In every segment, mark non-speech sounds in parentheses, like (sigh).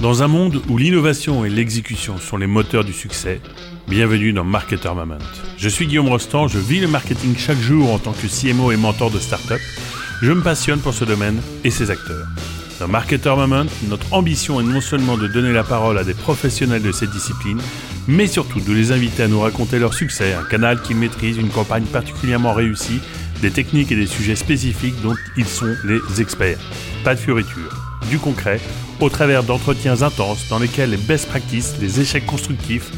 Dans un monde où l'innovation et l'exécution sont les moteurs du succès, bienvenue dans Marketer Moment. Je suis Guillaume Rostand, je vis le marketing chaque jour en tant que CMO et mentor de start-up. Je me passionne pour ce domaine et ses acteurs. Dans Marketer Moment, notre ambition est non seulement de donner la parole à des professionnels de cette discipline, mais surtout de les inviter à nous raconter leur succès, un canal qu'ils maîtrisent, une campagne particulièrement réussie, des techniques et des sujets spécifiques dont ils sont les experts. Pas de fioritures, du concret, au travers d'entretiens intenses dans lesquels les best practices, les échecs constructifs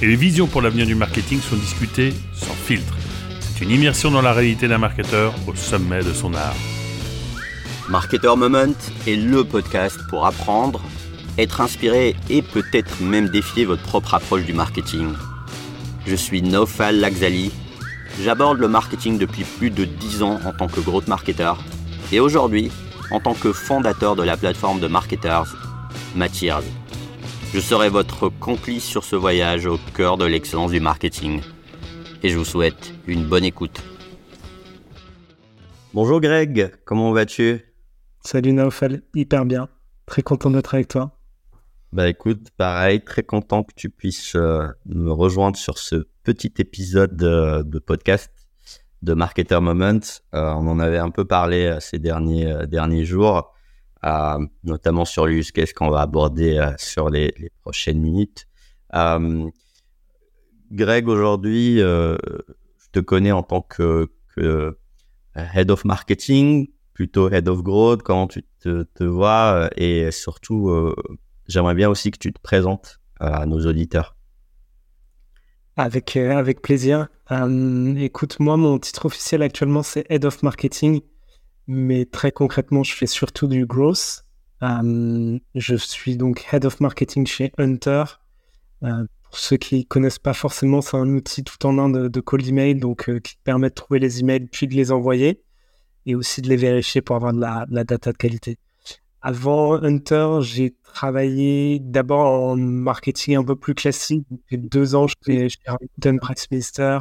et les visions pour l'avenir du marketing sont discutés sans filtre. C'est une immersion dans la réalité d'un marketeur au sommet de son art. Marketer Moment est le podcast pour apprendre, être inspiré et peut-être même défier votre propre approche du marketing. Je suis Nofal Laxali. J'aborde le marketing depuis plus de 10 ans en tant que growth marketer et aujourd'hui en tant que fondateur de la plateforme de marketers Matiers. Je serai votre complice sur ce voyage au cœur de l'excellence du marketing et je vous souhaite une bonne écoute. Bonjour Greg, comment vas-tu? Salut Naofal, hyper bien. Très content d'être avec toi. Bah écoute, pareil, très content que tu puisses euh, me rejoindre sur ce petit épisode de, podcast de Marketer Moment. Euh, on en avait un peu parlé euh, ces derniers, derniers jours, notamment sur l'use case qu'on va aborder sur les, prochaines minutes. Greg, aujourd'hui, je te connais en tant que, Head of Marketing plutôt head of growth, comment tu te, vois euh, et surtout, euh, j'aimerais bien aussi que tu te présentes à nos auditeurs. Avec, euh, avec plaisir. écoute, moi, mon titre officiel actuellement, c'est Head of Marketing, mais très concrètement, je fais surtout du growth. je suis donc Head of Marketing chez Hunter. pour ceux qui ne connaissent pas forcément, c'est un outil tout en un de, de cold email, donc qui permet de trouver les emails puis de les envoyer et aussi de les vérifier pour avoir de la, data de qualité. Avant Hunter, j'ai travaillé d'abord en marketing un peu plus classique. J'ai deux ans chez, chez Rakuten Pressminister,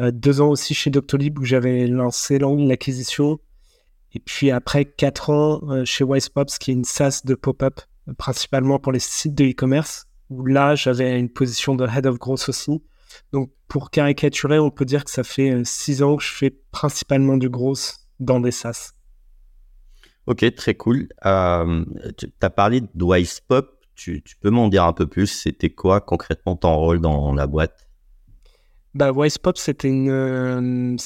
euh, deux ans aussi chez Doctolib où j'avais lancé l'acquisition. Et puis après quatre ans euh, chez Wisepops, qui est une SaaS de pop-up, principalement pour les sites de e-commerce, où là j'avais une position de head of growth aussi. Donc pour caricaturer, on peut dire que ça fait euh, six ans que je fais principalement du growth dans des SaaS. Ok, très cool. Euh, tu as parlé de WisePop. Tu, tu peux m'en dire un peu plus? C'était quoi concrètement ton rôle dans la boîte? Bah, WisePop, c'était une. Euh,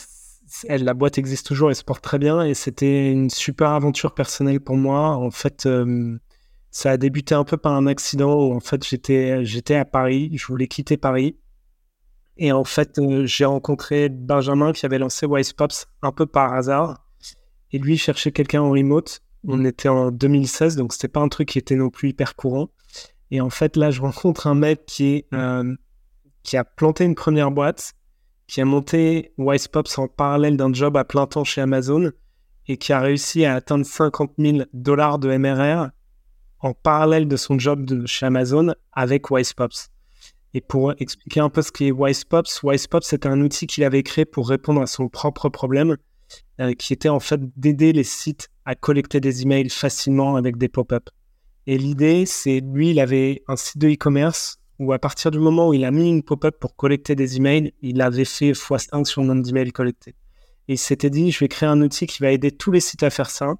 la boîte existe toujours et se porte très bien. Et c'était une super aventure personnelle pour moi. En fait, euh, ça a débuté un peu par un accident où en fait, j'étais, à Paris. Je voulais quitter Paris. Et en fait, j'ai rencontré Benjamin qui avait lancé WisePops un peu par hasard. Et lui cherchait quelqu'un en remote. On était en 2016, donc c'était pas un truc qui était non plus hyper courant. Et en fait, là, je (laughs) rencontre un mec qui, euh, qui a planté une première boîte, qui a monté WisePops en parallèle d'un job à plein temps chez Amazon et qui a réussi à atteindre 50 000 dollars de MRR en parallèle de son job de chez Amazon avec WisePops. Et pour expliquer un peu ce qu'est WisePops, WisePops, c'était un outil qu'il avait créé pour répondre à son propre problème, euh, qui était en fait d'aider les sites à collecter des emails facilement avec des pop-up. Et l'idée, c'est lui, il avait un site de e-commerce où à partir du moment où il a mis une pop-up pour collecter des emails, il avait fait x5 sur le nombre d'emails collectés. Et il s'était dit, je vais créer un outil qui va aider tous les sites à faire ça.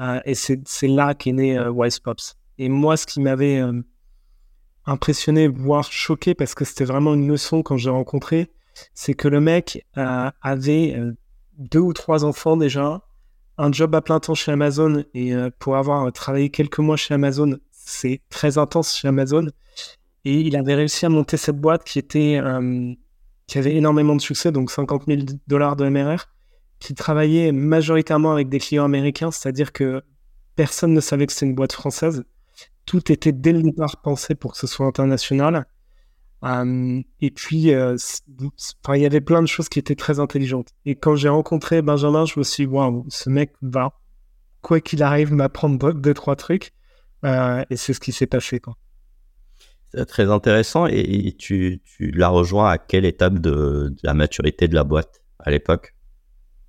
Euh, et c'est là qu'est né euh, WisePops. Et moi, ce qui m'avait impressionné, voire choqué, parce que c'était vraiment une leçon quand j'ai rencontré, c'est que le mec euh, avait euh, deux ou trois enfants déjà, un job à plein temps chez Amazon, et euh, pour avoir travaillé quelques mois chez Amazon, c'est très intense chez Amazon. Et il avait réussi à monter cette boîte qui était qui avait énormément de succès, donc 50 000 dollars de MRR, qui travaillait majoritairement avec des clients américains, c'est-à-dire que personne ne savait que c'était une boîte française tout était dès le départ pensé pour que ce soit international. Euh, et puis, euh, il y avait plein de choses qui étaient très intelligentes. Et quand j'ai rencontré Benjamin, je me suis dit, waouh, ce mec va, quoi qu'il arrive, m'apprendre deux, trois trucs. Euh, et c'est ce qui s'est passé. C'est très intéressant. Et, tu, tu l'as rejoint à quelle étape de, la maturité de la boîte à l'époque?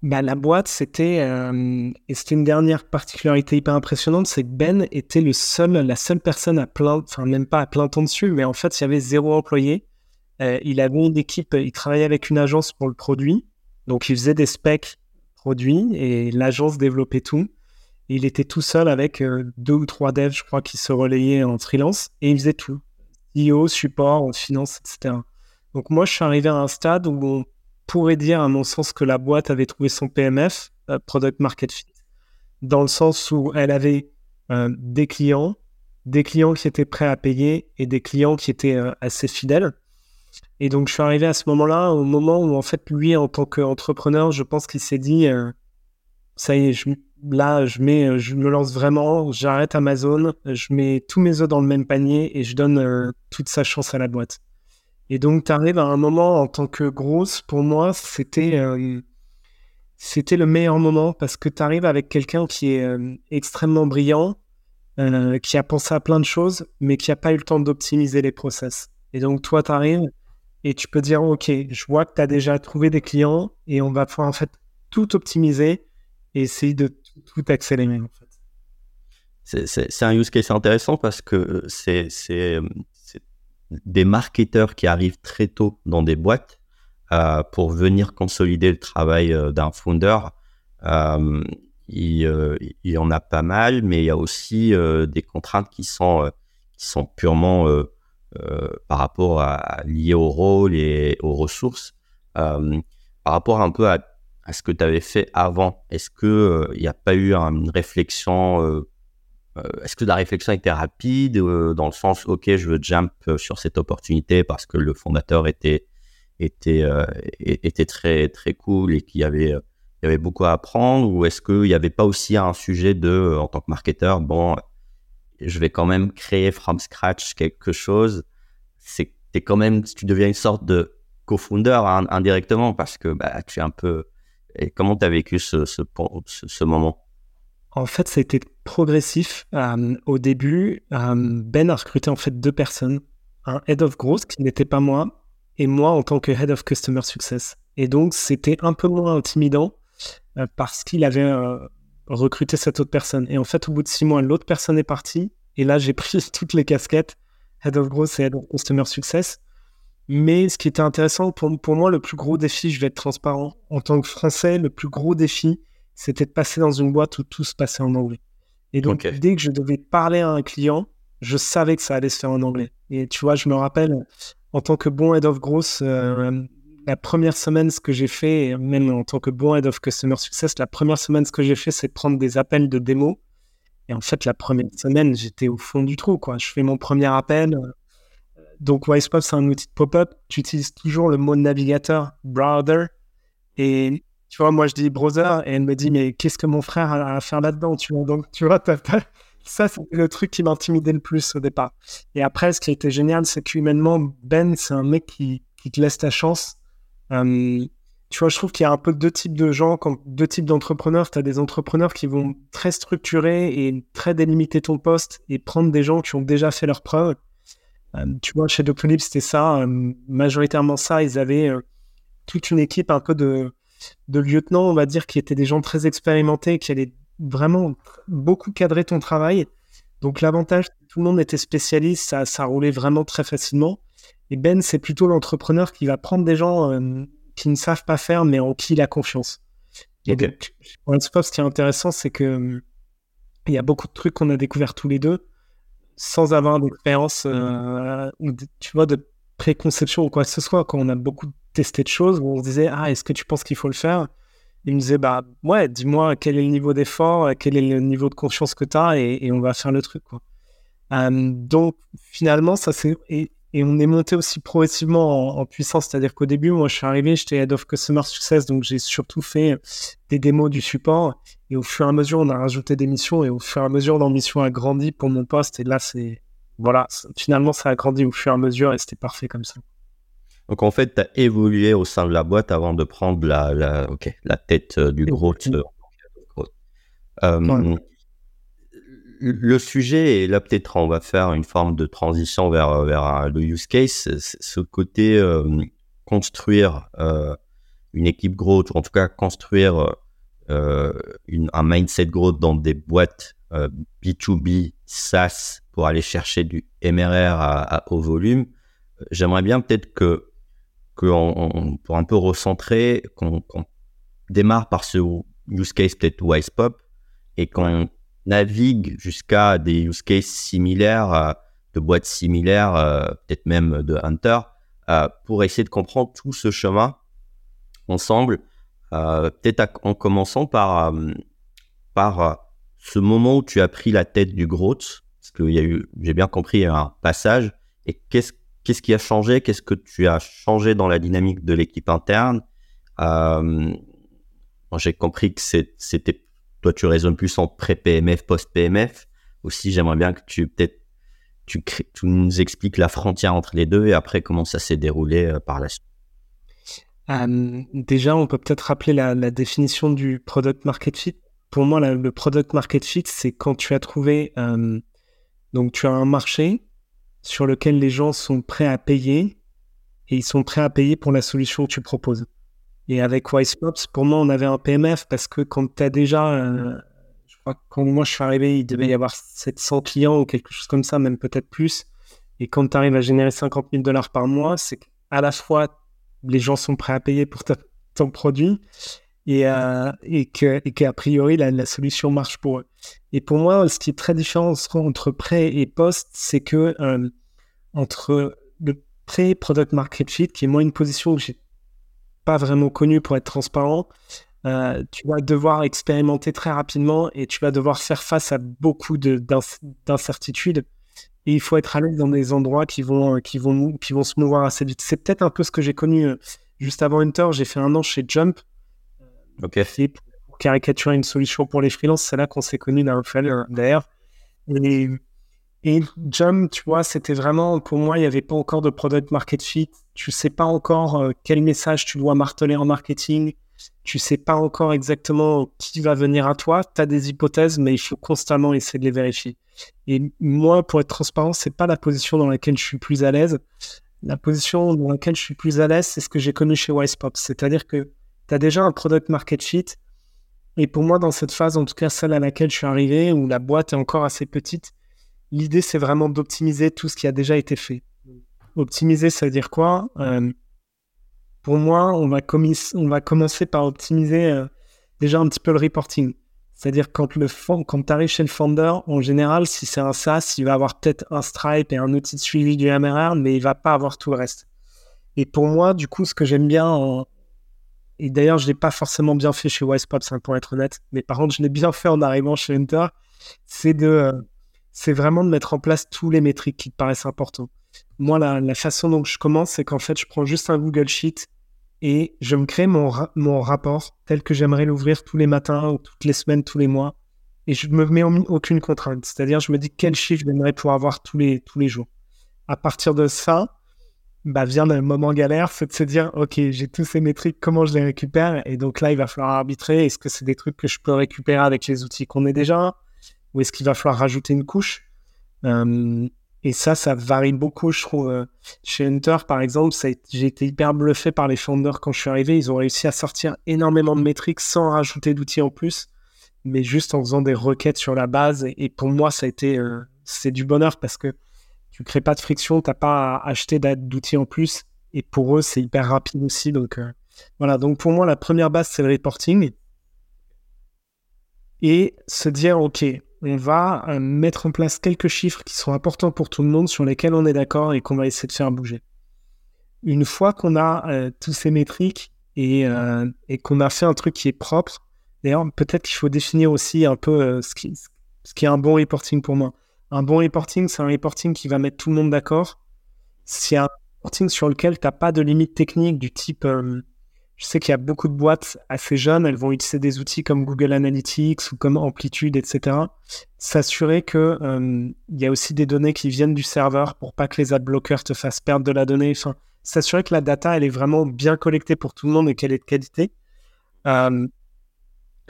Bah, la boîte, c'était euh, et c'était une dernière particularité hyper impressionnante, c'est que Ben était le seul, la seule personne à plein, enfin même pas à plein temps dessus, mais en fait il y avait zéro employé. Euh, il avait une équipe, il travaillait avec une agence pour le produit, donc il faisait des specs produits et l'agence développait tout. il était tout seul avec euh, deux ou trois devs, je crois, qui se relayaient en freelance et il faisait tout, IO, support, finance, etc. Donc moi je suis arrivé à un stade où on pourrait dire, à mon sens, que la boîte avait trouvé son PMF, euh, Product Market Fit, dans le sens où elle avait euh, des clients, des clients qui étaient prêts à payer et des clients qui étaient euh, assez fidèles. Et donc, je suis arrivé à ce moment-là, au moment où, en fait, lui, en tant qu'entrepreneur, je pense qu'il s'est dit, ça y est, là, je, mets, je me lance vraiment, j'arrête Amazon, je mets tous mes œufs dans le même panier et je donne toute sa chance à la boîte. Et donc, tu arrives à un moment en tant que grosse, pour moi, c'était euh, c'était le meilleur moment parce que tu arrives avec quelqu'un qui est euh, extrêmement brillant, euh, qui a pensé à plein de choses, mais qui n'a pas eu le temps d'optimiser les process. Et donc, toi, tu arrives et tu peux dire, OK, je vois que tu as déjà trouvé des clients et on va pouvoir en fait tout optimiser et essayer de tout, accélérer. En fait. C'est un use case intéressant parce que c'est des marketeurs qui arrivent très tôt dans des boîtes euh, pour venir consolider le travail euh, d'un founder. Euh, il, y en a pas mal, mais il y a aussi des contraintes qui sont, qui sont purement par rapport à, liées au rôle et aux ressources. par rapport un peu à, à ce que tu avais fait avant, est-ce qu'il n'y a pas eu une réflexion est-ce que la réflexion était rapide euh, dans le sens, ok, je veux jump euh, sur cette opportunité parce que le fondateur était était était très très cool et qu'il y avait il y avait beaucoup à apprendre ou est-ce qu'il n'y avait pas aussi un sujet de en tant que marketeur, bon, je vais quand même créer from scratch quelque chose. C'est es quand même, tu deviens une sorte de co-founder indirectement parce que bah, tu es un peu. Comment tu as vécu ce, ce moment? En fait, ça a été progressif. Euh, au début, euh, Ben a recruté en fait deux personnes, un head of growth qui n'était pas moi, et moi en tant que head of customer success. Et donc, c'était un peu moins intimidant euh, parce qu'il avait recruté cette autre personne. Et en fait, au bout de six mois, l'autre personne est partie, et là, j'ai (laughs) pris toutes les casquettes, head of growth et head of customer success. Mais ce qui était intéressant pour, pour moi, le plus gros défi, je vais être transparent, en tant que Français, le plus gros défi, c'était de passer dans une boîte où tout se passait en anglais. Et donc, dès que je devais parler à un client, je savais que ça allait se faire en anglais. Et tu vois, je me rappelle, en tant que bon head of growth, euh, la première semaine, ce que j'ai fait, même en tant que bon head of customer success, la première semaine, ce que j'ai fait, c'est prendre des appels de démo. Et en fait, la première semaine, j'étais au fond du trou. Quoi. Je fais mon premier appel. Donc, WisePop, c'est un outil de pop-up. Tu utilises toujours le mot navigateur, browser. Et tu vois, moi, je dis brother et elle me dit, mais qu'est-ce que mon frère a à faire là-dedans tu vois? Donc, tu vois, ça, c'est le truc qui m'intimidait le plus au départ. Et après, ce qui était génial, c'est qu'humainement, Ben, c'est un mec qui, qui, te laisse ta chance. Tu vois, je trouve qu'il y a un peu deux types de gens, deux types d'entrepreneurs. Tu as des entrepreneurs qui vont très structurer et très délimiter ton poste et prendre des gens qui ont déjà fait leurs preuves. Tu vois, chez Doctolib, c'était ça, majoritairement ça. Ils avaient toute une équipe un peu de, de lieutenants, on va dire, qui étaient des gens très expérimentés, qui allaient vraiment beaucoup cadrer ton travail. Donc l'avantage, tout le monde était spécialiste, ça, ça roulait vraiment très facilement. Et Ben, c'est plutôt l'entrepreneur qui va prendre des gens euh, qui ne savent pas faire, mais en qui il a confiance. Et donc, ce qui est intéressant, c'est que euh, il y a beaucoup de trucs qu'on a découverts tous les deux sans avoir d'expérience euh, ou tu vois de préconception ou quoi que ce soit. Quand on a beaucoup tester de choses où on se disait Ah, est-ce que tu penses qu'il faut le faire? Il me disait Bah ouais, dis-moi quel est le niveau d'effort, quel est le niveau de confiance que tu as et, on va faire le truc. Quoi. donc finalement, ça c'est. Et, on est monté aussi progressivement en, puissance, c'est-à-dire qu'au début, moi je suis arrivé, j'étais Head of Customer Success, donc j'ai surtout fait des démos du support. Et au fur et à mesure, on a rajouté des missions et au fur et à mesure, l'ambition a grandi pour mon poste. Et là, c'est. Voilà, finalement, ça a grandi au fur et à mesure et c'était parfait comme ça. Donc en fait, tu as évolué au sein de la boîte avant de prendre la, la, la tête euh, du growth. Euh, le sujet, et là peut-être on va faire une forme de transition vers, vers le use case, ce côté euh, construire une équipe growth, ou en tout cas construire une, un mindset growth dans des boîtes B2B, SaaS, pour aller chercher du MRR à, haut volume, j'aimerais bien peut-être que, que pour un peu recentrer, qu'on démarre par ce use case peut-être WisePop et qu'on navigue jusqu'à des use cases similaires, de boîtes similaires, euh, peut-être même de Hunter, euh, pour essayer de comprendre tout ce chemin ensemble. Euh, peut-être en commençant par, par ce moment où tu as pris la tête du growth, parce que j'ai bien compris, un passage. Et qu'est-ce qu'est-ce qui a changé? Qu'est-ce que tu as changé dans la dynamique de l'équipe interne? J'ai compris que c'était toi, tu raisonnes plus en pré-PMF, post-PMF. Aussi, j'aimerais bien que tu tu, nous expliques la frontière entre les deux et après comment ça s'est déroulé euh, par la suite. Euh, déjà, on peut peut-être rappeler la, définition du product market fit. Pour moi, le product market fit, c'est quand tu as trouvé, euh, donc tu as un marché sur lequel les gens sont prêts à payer et ils sont prêts à payer pour la solution que tu proposes. Et avec WisePops, pour moi, on avait un PMF parce que quand tu as déjà, euh, je crois que quand moi je suis arrivé, il devait y avoir 700 clients ou quelque chose comme ça, même peut-être plus. Et quand tu arrives à générer 50 000 dollars par mois, c'est qu'à la fois les gens sont prêts à payer pour ton produit et, euh, et qu'a priori la, solution marche pour eux. Et pour moi, ce qui est très différent entre prêt et post, c'est que euh, entre le pré-product market fit, qui est moi une position que j'ai pas vraiment connu pour être transparent, euh, tu vas devoir expérimenter très rapidement et tu vas devoir faire face à beaucoup d'incertitudes. Et il faut être à l'aise dans des endroits qui vont, qui, vont, qui vont se mouvoir assez vite. C'est peut-être un peu ce que j'ai connu euh, juste avant Hunter. J'ai fait un an chez Jump. Ok. pour caricaturer une solution pour les freelances, c'est là qu'on s'est connus d'ailleurs. Et et Jump, tu vois, c'était vraiment, pour moi, il n'y avait pas encore de product market fit. Tu sais pas encore euh, quel message tu dois marteler en marketing. Tu sais pas encore exactement qui va venir à toi. Tu as des hypothèses, mais il faut constamment essayer de les vérifier. Et moi, pour être transparent, c'est pas la position dans laquelle je suis plus à l'aise. La position dans laquelle je suis plus à l'aise, c'est ce que j'ai connu chez WisePop. C'est-à-dire que déjà un product market fit. Et pour moi, dans cette phase, en tout cas celle à laquelle je suis arrivé, où la boîte est encore assez petite, l'idée, c'est vraiment d'optimiser tout ce qui a déjà été fait. Optimiser, ça veut dire quoi? Euh, Pour moi, on va, on va, commencer par optimiser euh, déjà un petit peu le reporting. C'est-à-dire quand, le quand tu arrives chez le founder, en général, si c'est un SaaS, il va avoir peut-être un Stripe et un outil de suivi du MRR, mais il va pas avoir tout le reste. Et pour moi, du coup, ce que j'aime bien, et d'ailleurs, je l'ai pas forcément bien fait chez WisePop, pour être honnête, mais par contre, je l'ai bien fait en arrivant chez Hunter, c'est de, euh, vraiment de mettre en place tous les métriques qui te paraissent importants. Moi, la, façon dont je commence, c'est qu'en fait, je prends juste un Google Sheet et je me crée mon, mon rapport tel que j'aimerais l'ouvrir tous les matins ou toutes les semaines, tous les mois. Et je me mets aucune contrainte. C'est-à-dire, je me dis quel chiffre j'aimerais pouvoir avoir tous les, tous les jours. À partir de ça, bah, vient le moment galère, c'est de se dire, OK, j'ai tous ces métriques, comment je les récupère? Et donc là, il va falloir arbitrer. Est-ce que c'est des trucs que je peux récupérer avec les outils qu'on ait déjà? Ou est-ce qu'il va falloir rajouter une couche? Et ça, ça varie beaucoup, je trouve. Chez Hunter, par exemple, j'ai été hyper bluffé par les founders quand je suis arrivé. Ils ont réussi à sortir énormément de métriques sans rajouter d'outils en plus, mais juste en faisant des requêtes sur la base. Et, pour moi, ça a été euh, c'est du bonheur parce que tu crées pas de friction, tu n'as pas à acheter d'outils en plus. Et pour eux, c'est hyper rapide aussi. Donc voilà. Donc pour moi, la première base, c'est le reporting et se dire, OK, on va euh, mettre en place quelques chiffres qui sont importants pour tout le monde, sur lesquels on est d'accord et qu'on va essayer de faire bouger. Une fois qu'on a euh, tous ces métriques et, euh, qu'on a fait un truc qui est propre, d'ailleurs, peut-être qu'il faut définir aussi un peu ce qui est un bon reporting pour moi. Un bon reporting, c'est un reporting qui va mettre tout le monde d'accord. C'est un reporting sur lequel tu n'as pas de limite technique du type je sais qu'il y a beaucoup de boîtes assez jeunes, elles vont utiliser des outils comme Google Analytics ou comme Amplitude, etc. S'assurer que euh, il y a aussi des données qui viennent du serveur pour pas que les ad blockers te fassent perdre de la donnée. S'assurer que la data elle est vraiment bien collectée pour tout le monde et qu'elle est de qualité. Euh,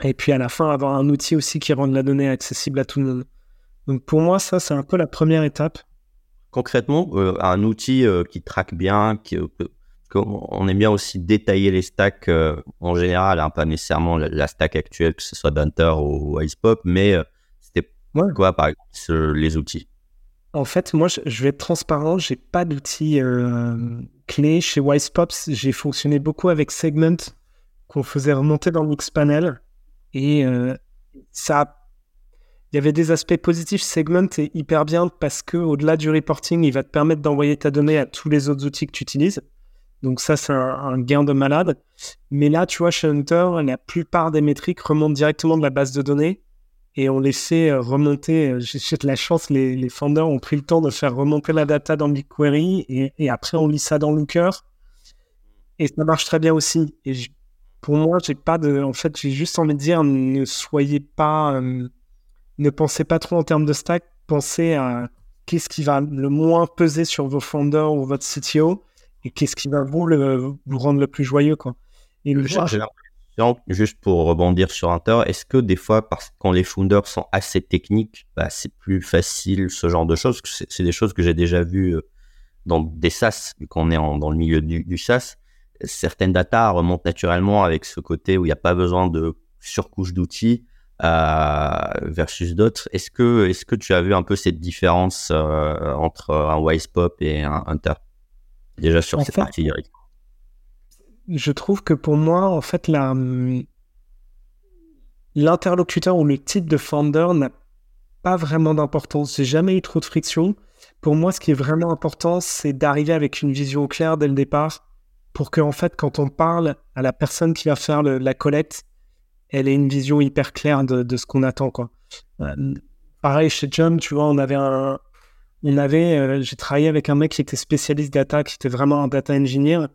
et puis à la fin, avoir un outil aussi qui rende la donnée accessible à tout le monde. Donc pour moi, ça c'est un peu la première étape. Concrètement, euh, un outil qui traque bien, qui qu'on aime bien aussi détailler les stacks en général, hein, pas nécessairement la, stack actuelle, que ce soit d'Hunter ou, Icepop, mais c'était quoi par exemple les outils? En fait, moi, je vais être transparent, j'ai pas d'outils clés. Chez Wisepops, j'ai fonctionné beaucoup avec Segment qu'on faisait remonter dans Mixpanel et ça il y avait des aspects positifs. Segment est hyper bien parce que au-delà du reporting, il va te permettre d'envoyer ta donnée à tous les autres outils que tu utilises. Donc ça, c'est un, gain de malade. Mais là, tu vois, chez Hunter, la plupart des métriques remontent directement de la base de données et on les fait euh, remonter. Euh, j'ai de la chance, les, les founders ont pris le temps de faire remonter la data dans BigQuery et, après on lit ça dans Looker. Et ça marche très bien aussi. Et pour moi, j'ai pas de. En fait, j'ai juste envie de dire, ne soyez pas. Euh, ne pensez pas trop en termes de stack, pensez à qu'est-ce qui va le moins peser sur vos founders ou votre CTO et qu'est-ce qui va vous, rendre le plus joyeux. Quoi. Et le juste pour rebondir sur Hunter, est-ce que des fois, parce quand les founders sont assez techniques, bah, c'est plus facile ce genre de choses C'est des choses que j'ai déjà vues euh, dans des SaaS, vu qu'on est dans le milieu du, du SaaS. Certaines data remontent naturellement avec ce côté où il n'y a pas besoin de surcouche d'outils versus d'autres. Est-ce que, est-ce que tu as vu un peu cette différence euh, entre un Wisepop et un Hunter Déjà sur cette partie Je trouve que pour moi, en fait, la, l'interlocuteur ou le type de founder n'a pas vraiment d'importance. J'ai jamais eu trop de friction. Pour moi, ce qui est vraiment important, c'est d'arriver avec une vision claire dès le départ pour que, en fait, quand on parle à la personne qui va faire la collecte, elle ait une vision hyper claire de, ce qu'on attend. Euh, pareil, chez Jump, tu vois, on avait un. On avait, euh, j'ai travaillé avec un mec qui était spécialiste data, qui était vraiment un data engineer.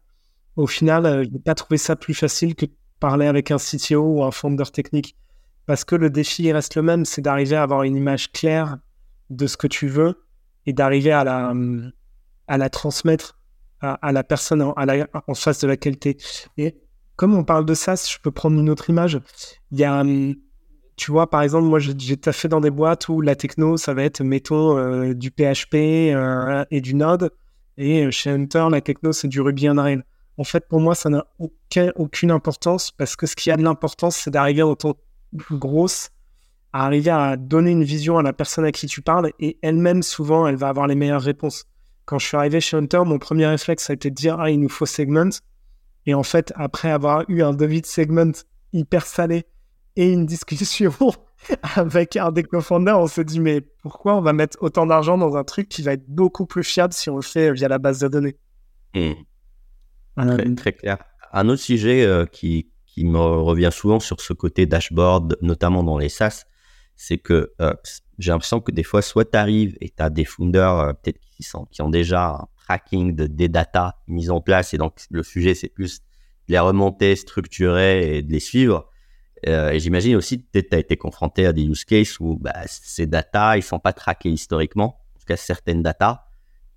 Au final, euh, je pas trouvé ça plus facile que de parler avec un CTO ou un founder technique. Parce que le défi reste le même, c'est d'arriver à avoir une image claire de ce que tu veux et d'arriver à la, à la transmettre à, la personne en, face de la qualité. Et comme on parle de SaaS, je peux prendre une autre image. Il y a, hum, tu vois, par exemple, moi, j'ai taffé dans des boîtes où la techno, ça va être, mettons, euh, du PHP euh, et du Node. Et euh, chez Hunter, la techno, c'est du Ruby on Rails. En fait, pour moi, ça n'a aucune importance parce que ce qui a de l'importance, c'est d'arriver en tant grosse à arriver à donner une vision à la personne à qui tu parles et elle-même, souvent, elle va avoir les meilleures réponses. Quand je suis arrivé chez Hunter, mon premier réflexe, ça a été de dire, ah, il nous faut segment. Et en fait, après avoir eu un devis de segment hyper salé et une discussion (laughs) avec un des co-founders, on se dit mais pourquoi on va mettre autant d'argent dans un truc qui va être beaucoup plus fiable si on le fait via la base de données? Hmm. très, clair. Un autre sujet euh, qui, qui, me revient souvent sur ce côté dashboard, notamment dans les SaaS, c'est que euh, j'ai l'impression que des fois, soit tu arrives et tu as des founders euh, peut-être qui, qui ont déjà tracking de, des data mises en place. Et donc, le sujet, c'est plus de les remonter, structurer et de les suivre. Euh, et j'imagine aussi, peut-être, tu as été confronté à des use cases où bah, ces data, ils sont pas traqués historiquement, en tout cas certaines data.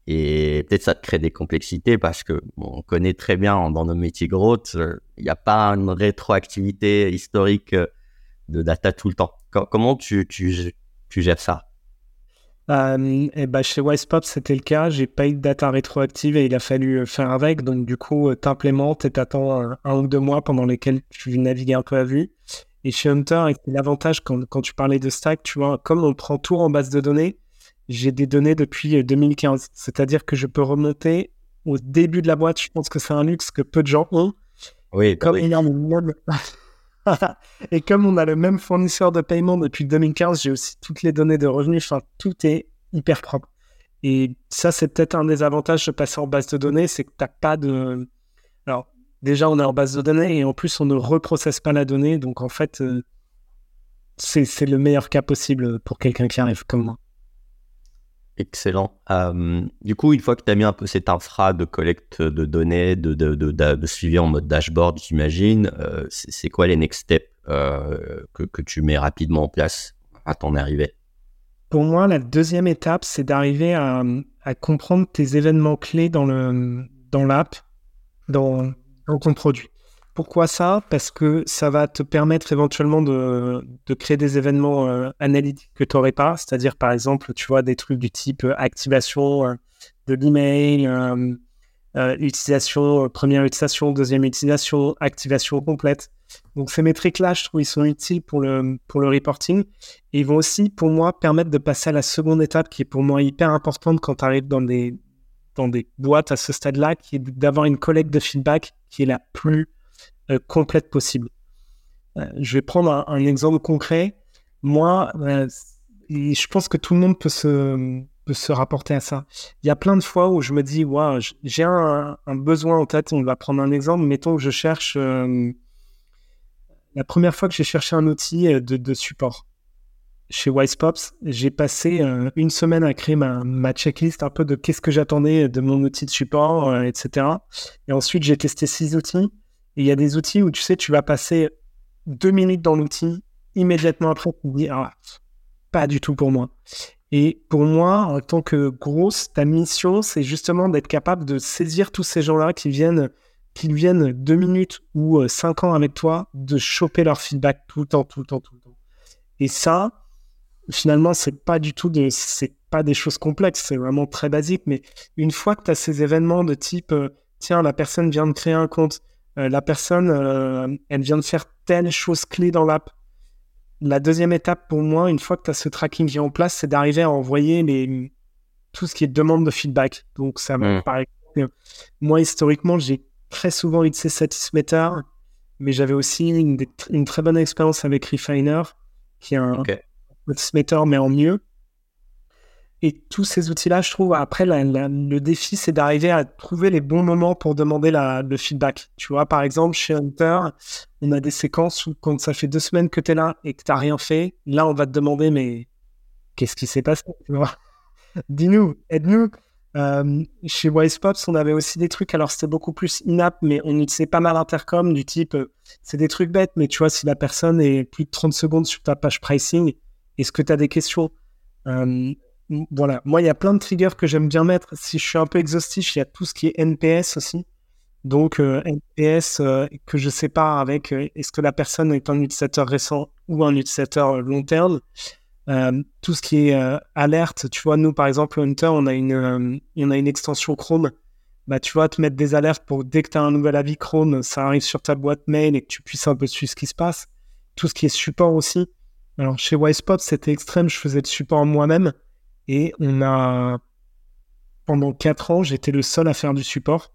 Et peut-être ça te crée des complexités parce que on connaît très bien dans nos métiers gros, euh, il n'y a pas une rétroactivité historique euh, de data tout le temps. comment tu, tu, tu gères ça? Euh, et bah, chez Wisepop, c'était le cas. J'ai pas eu de data rétroactive et il a fallu euh, faire avec. Donc, du coup, euh, t'implémentes et t'attends un, un, ou deux mois pendant lesquels tu navigues un peu à vue. Et chez Hunter, l'avantage quand, quand, tu parlais de stack, tu vois, comme on prend tout en base de données, j'ai des données depuis 2015. C'est-à-dire que je peux remonter au début de la boîte. Je pense que c'est un luxe que peu de gens ont. Oui, comme oui. (laughs) (laughs) et comme on a le même fournisseur de paiement depuis 2015, j'ai aussi toutes les données de revenus. Enfin, tout est hyper propre. Et ça, c'est peut-être un des avantages de passer en base de données, c'est que tu n'as pas de... Alors, déjà, on est en base de données et en plus, on ne reprocesse pas la donnée. Donc, en fait, euh, c'est le meilleur cas possible pour quelqu'un qui arrive comme moi. Excellent. Euh, du coup, une fois que tu as mis un peu cette infra de collecte de données, de, de, de, suivi en mode dashboard, j'imagine, euh, c'est quoi les next steps euh, que, tu mets rapidement en place à ton arrivée? Pour moi, la deuxième étape, c'est d'arriver à, comprendre tes événements clés dans l'app, dans, dans, dans ton produit. Pourquoi ça? Parce que ça va te permettre éventuellement de, créer des événements euh, analytiques que tu n'aurais pas. C'est-à-dire, par exemple, tu vois, des trucs du type euh, activation euh, de l'email, utilisation, première utilisation, deuxième utilisation, activation complète. Donc ces métriques-là, je trouve, ils sont utiles pour le, pour le reporting. Et ils vont aussi, pour moi, permettre de passer à la seconde étape qui est pour moi hyper importante quand tu arrives dans des, dans des boîtes à ce stade-là, qui est d'avoir une collecte de feedback qui est la plus euh, complète possible. Euh, je vais prendre un, exemple concret. Moi, euh, je pense que tout le monde peut se, peut se rapporter à ça. Il y a plein de fois où je me dis, wow, j'ai un, besoin en tête. On va prendre un exemple. Mettons que je cherche la première fois que j'ai cherché un outil de, de support chez WisePops, j'ai passé une semaine à créer ma, ma, checklist un peu de qu'est-ce que j'attendais de mon outil de support, etc. Et ensuite, j'ai testé six outils. Et il y a des outils où tu sais, tu vas passer deux minutes dans l'outil, immédiatement après, tu te ah, pas du tout pour moi. Et pour moi, en tant que grosse, ta mission, c'est justement d'être capable de saisir tous ces gens-là qui viennent, qui viennent deux minutes ou euh, cinq ans avec toi, de choper leur feedback tout le temps, tout le temps, tout le temps. Et ça, finalement, c'est pas du tout de, c'est pas des choses complexes, c'est vraiment très basique. Mais une fois que tu as ces événements de type, euh, tiens, la personne vient de créer un compte, euh, la personne, euh, elle vient de faire telle chose clé dans l'app. La deuxième étape pour moi, une fois que tu as ce tracking qui est en place, c'est d'arriver à envoyer les, tout ce qui est demande de feedback. Donc, ça me paraît. Moi, historiquement, j'ai très souvent utilisé Satismeter, mais j'avais aussi une, très bonne expérience avec Refiner, qui est un Satismeter, mais en mieux. Et tous ces outils-là, je trouve, après, le défi, c'est d'arriver à trouver les bons moments pour demander le feedback. Tu vois, par exemple, chez Hunter, on a des séquences où quand ça fait deux semaines que tu es là et que tu n'as rien fait, là, on va te demander, mais qu'est-ce qui s'est passé (laughs) Dis-nous, aide-nous. Euh, chez WisePops, on avait aussi des trucs, alors c'était beaucoup plus in-app, mais on utilisait pas mal intercom du type, euh, c'est des trucs bêtes, mais tu vois, si la personne est plus de 30 secondes sur ta page pricing, est-ce que tu as des questions? Euh, voilà, moi, il y a plein de triggers que j'aime bien mettre. Si je suis un peu exhaustif, il y a tout ce qui est NPS aussi. Donc, euh, NPS euh, que je sépare avec euh, est-ce que la personne est un utilisateur récent ou un utilisateur long terme? tout ce qui est alerte, tu vois, nous, par exemple, Hunter, on a une, on a une extension Chrome. Bah, tu vois, te mettre des alertes pour dès que tu as un nouvel avis Chrome, ça arrive sur ta boîte mail et que tu puisses un peu suivre ce qui se passe. Tout ce qui est support aussi. Alors, chez WisePop, c'était extrême, je faisais le support moi-même. Et on a, pendant quatre ans, j'étais le seul à faire du support.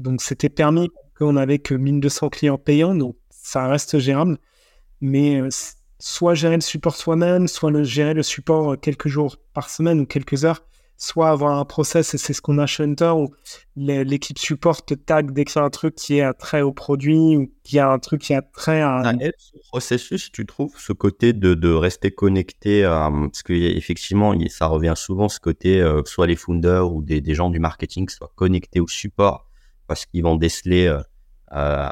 Donc c'était permis qu'on n'avait que 1200 clients payants, donc ça reste gérable. Mais euh, soit gérer le support soi-même, soit gérer le support euh, quelques jours par semaine ou quelques heures, soit avoir un process, et c'est ce qu'on a chez Hunter, où l'équipe support te tag dès qu'il y a un truc qui est trait au produit ou qu'il y a un truc qui a trait à... Un processus, tu trouves, ce côté de, de rester connecté, à, parce qu'effectivement, ça revient souvent, ce côté, euh, soit les founders ou des, des, gens du marketing soient connectés au support, parce qu'ils vont déceler euh, euh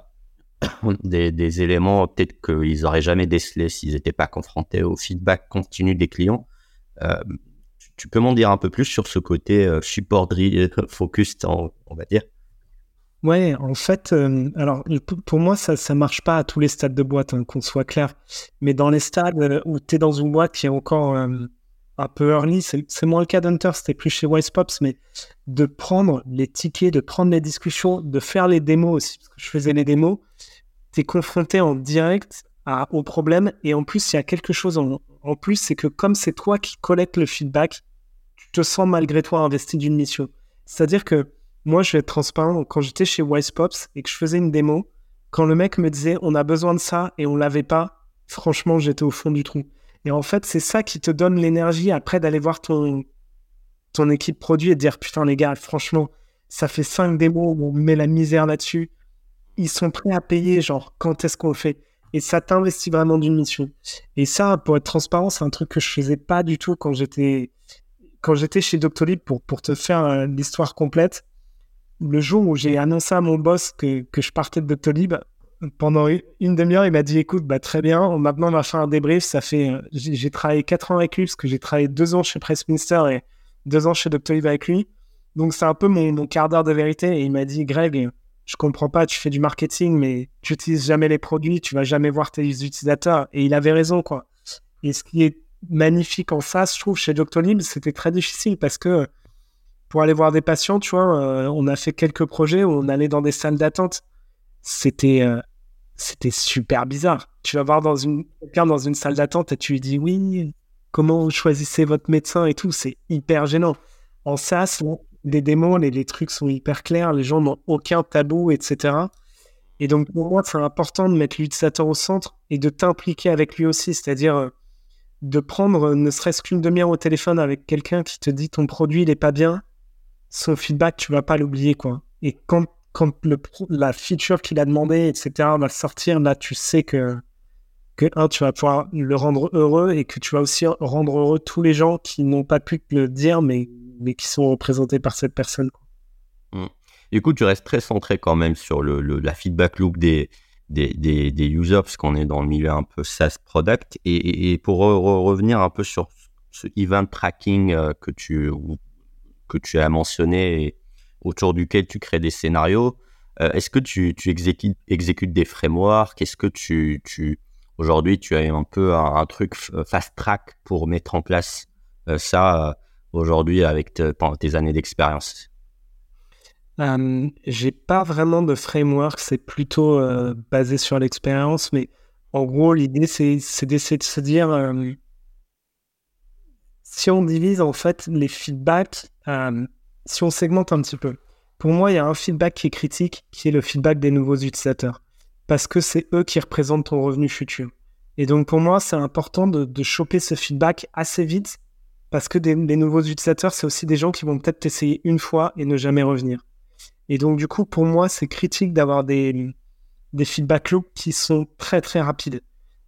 (coughs) des, des, éléments peut-être qu'ils n'auraient jamais décelés s'ils n'étaient pas confrontés au feedback continu des clients. Euh, tu peux m'en dire un peu plus sur ce côté euh, support euh, focus, on, va dire? Ouais, en fait, euh, alors pour moi, ça ne marche pas à tous les stades de boîte, hein, qu'on soit clair. Mais dans les stades où tu es dans une boîte qui est encore un peu early, c'est moins le cas d'Hunter, c'était plus chez WisePops, mais de prendre les tickets, de prendre les discussions, de faire les démos aussi, parce que je faisais les démos, tu es confronté en direct au problème. Et en plus, il y a quelque chose en, plus, c'est que comme c'est toi qui collectes le feedback, tu te sens malgré toi investi d'une mission. C'est-à-dire que moi, je vais être transparent. Quand j'étais chez WisePops et que je faisais une démo, quand le mec me disait on a besoin de ça et on l'avait pas, franchement, j'étais au fond du trou. Et en fait, c'est ça qui te donne l'énergie après d'aller voir ton, équipe produit et de dire putain, les gars, franchement, ça fait cinq démos où on met la misère là-dessus. Ils sont prêts à payer, genre, quand est-ce qu'on fait? Et ça t'investit vraiment d'une mission. Et ça, pour être transparent, c'est un truc que je faisais pas du tout quand j'étais quand j'étais chez Doctolib pour pour te faire euh, l'histoire complète. Le jour où j'ai annoncé à mon boss que, que je partais de Doctolib, pendant une demi-heure, il m'a dit écoute, bah très bien, maintenant on va faire un débrief. Ça fait, euh, j'ai travaillé quatre ans avec lui parce que j'ai travaillé deux ans chez Pressminster et deux ans chez Doctolib avec lui. Donc c'est un peu mon, mon quart d'heure de vérité. Et il m'a dit Greg, je comprends pas, tu fais du marketing, mais tu n'utilises jamais les produits, tu vas jamais voir tes utilisateurs. Et il avait raison, quoi. Et ce qui est magnifique en ça, je trouve, chez Doctolib, c'était très difficile parce que pour aller voir des patients, tu vois, euh, on a fait quelques projets où on allait dans des salles d'attente. C'était euh, c'était super bizarre. Tu vas voir dans une, quelqu'un dans une salle d'attente et tu lui dis oui, comment choisissez votre médecin et tout. C'est hyper gênant. En SaaS, les démos, les, les trucs sont hyper clairs, les gens n'ont aucun tabou, etc. Et donc, pour moi, c'est important de mettre l'utilisateur au centre et de t'impliquer avec lui aussi, c'est-à-dire euh, de prendre ne serait-ce qu'une demi-heure au téléphone avec quelqu'un qui te dit ton produit, il n'est pas bien. Son feedback, tu vas pas l'oublier, quoi. Et quand, quand la feature qu'il a demandé, etc., va sortir, là, tu sais que, que, un, tu vas pouvoir le rendre heureux et que tu vas aussi rendre heureux tous les gens qui n'ont pas pu te le dire, mais, mais qui sont représentés par cette personne. Mmh. Du coup, tu restes très centré quand même sur le, la feedback loop des, des, des, users, parce qu'on est dans le milieu un peu SaaS product. Et, pour revenir un peu sur ce event tracking euh, que, tu, que tu as mentionné et autour duquel tu crées des scénarios, euh, est-ce que tu, tu exécutes, exécutes, des frameworks? Est-ce que tu, tu aujourd'hui tu as un peu un, truc fast track pour mettre en place euh, ça aujourd'hui avec tes années d'expérience? Euh, j'ai pas vraiment de framework, c'est plutôt euh, basé sur l'expérience, mais en gros, l'idée, c'est, d'essayer de se dire euh, si on divise en fait les feedbacks, si on segmente un petit peu. Pour moi, il y a un feedback qui est critique, qui est le feedback des nouveaux utilisateurs, parce que c'est eux qui représentent ton revenu futur. Et donc, pour moi, c'est important de choper ce feedback assez vite, parce que des, nouveaux utilisateurs, c'est aussi des gens qui vont peut-être t'essayer une fois et ne jamais revenir. Et donc, du coup, pour moi, c'est critique d'avoir des, des feedback loops qui sont très, très rapides.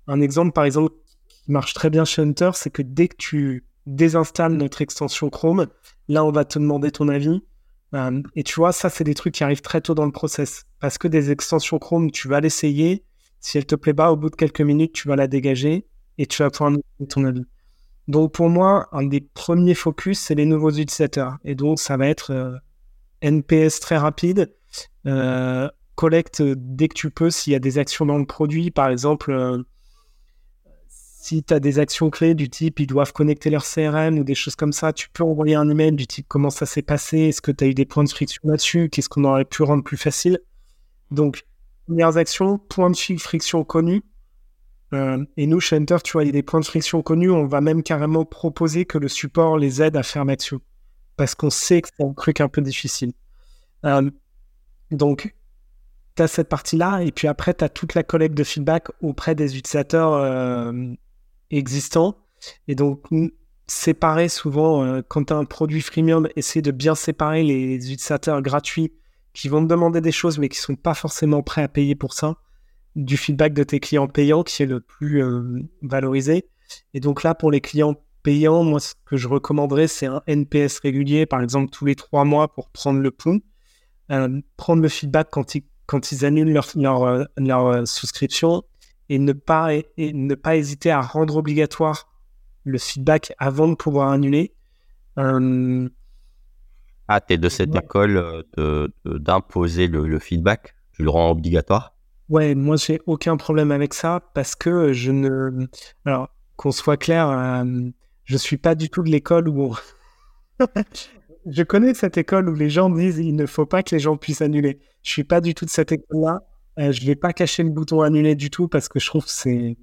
Un exemple, par exemple, qui marche très bien chez Hunter, c'est que dès que tu désinstalles notre extension Chrome, là, on va te demander ton avis. Euh, et tu vois, ça, c'est des trucs qui arrivent très tôt dans le process. Parce que des extensions Chrome, tu vas l'essayer. Si elle te plaît pas, au bout de quelques minutes, tu vas la dégager et tu vas pouvoir nous donner ton avis. Donc, pour moi, un des premiers focus, c'est les nouveaux utilisateurs. Et donc, ça va être euh, NPS très rapide. Euh, collecte dès que tu peux s'il y a des actions dans le produit. Par exemple, euh, si tu as des actions clés du type ils doivent connecter leur CRM ou des choses comme ça, tu peux envoyer un email du type comment ça s'est passé, est-ce que tu as eu des points de friction là-dessus, qu'est-ce qu'on aurait pu rendre plus facile. Donc, premières actions, points de friction connus. Euh, et nous, chez Hunter, tu vois, il y a des points de friction connus, on va même carrément proposer que le support les aide à faire l'action parce qu'on sait que c'est un truc un peu difficile. Euh, donc, tu as cette partie-là, et puis après, tu as toute la collecte de feedback auprès des utilisateurs euh, existants. Et donc, séparer souvent, quand tu as un produit freemium, essayer de bien séparer les utilisateurs gratuits qui vont te demander des choses, mais qui sont pas forcément prêts à payer pour ça, du feedback de tes clients payants qui est le plus valorisé. Et donc là, pour les clients payant, moi, ce que je recommanderais, c'est un NPS régulier, par exemple tous les trois mois pour prendre le pouls, euh, prendre le feedback quand ils, quand ils annulent leur, leur, euh, euh, souscription et ne, pas, et, ne pas hésiter à rendre obligatoire le feedback avant de pouvoir annuler. ah, tu es de cette école d'imposer le, le feedback? Tu le rends obligatoire? Ouais, moi j'ai aucun problème avec ça parce que je ne. Alors, qu'on soit clair, je suis pas du tout de l'école où (laughs) je connais cette école où les gens disent il ne faut pas que les gens puissent annuler. Je suis pas du tout de cette école-là. Euh, je vais pas cacher le bouton annuler du tout parce que je trouve que c'est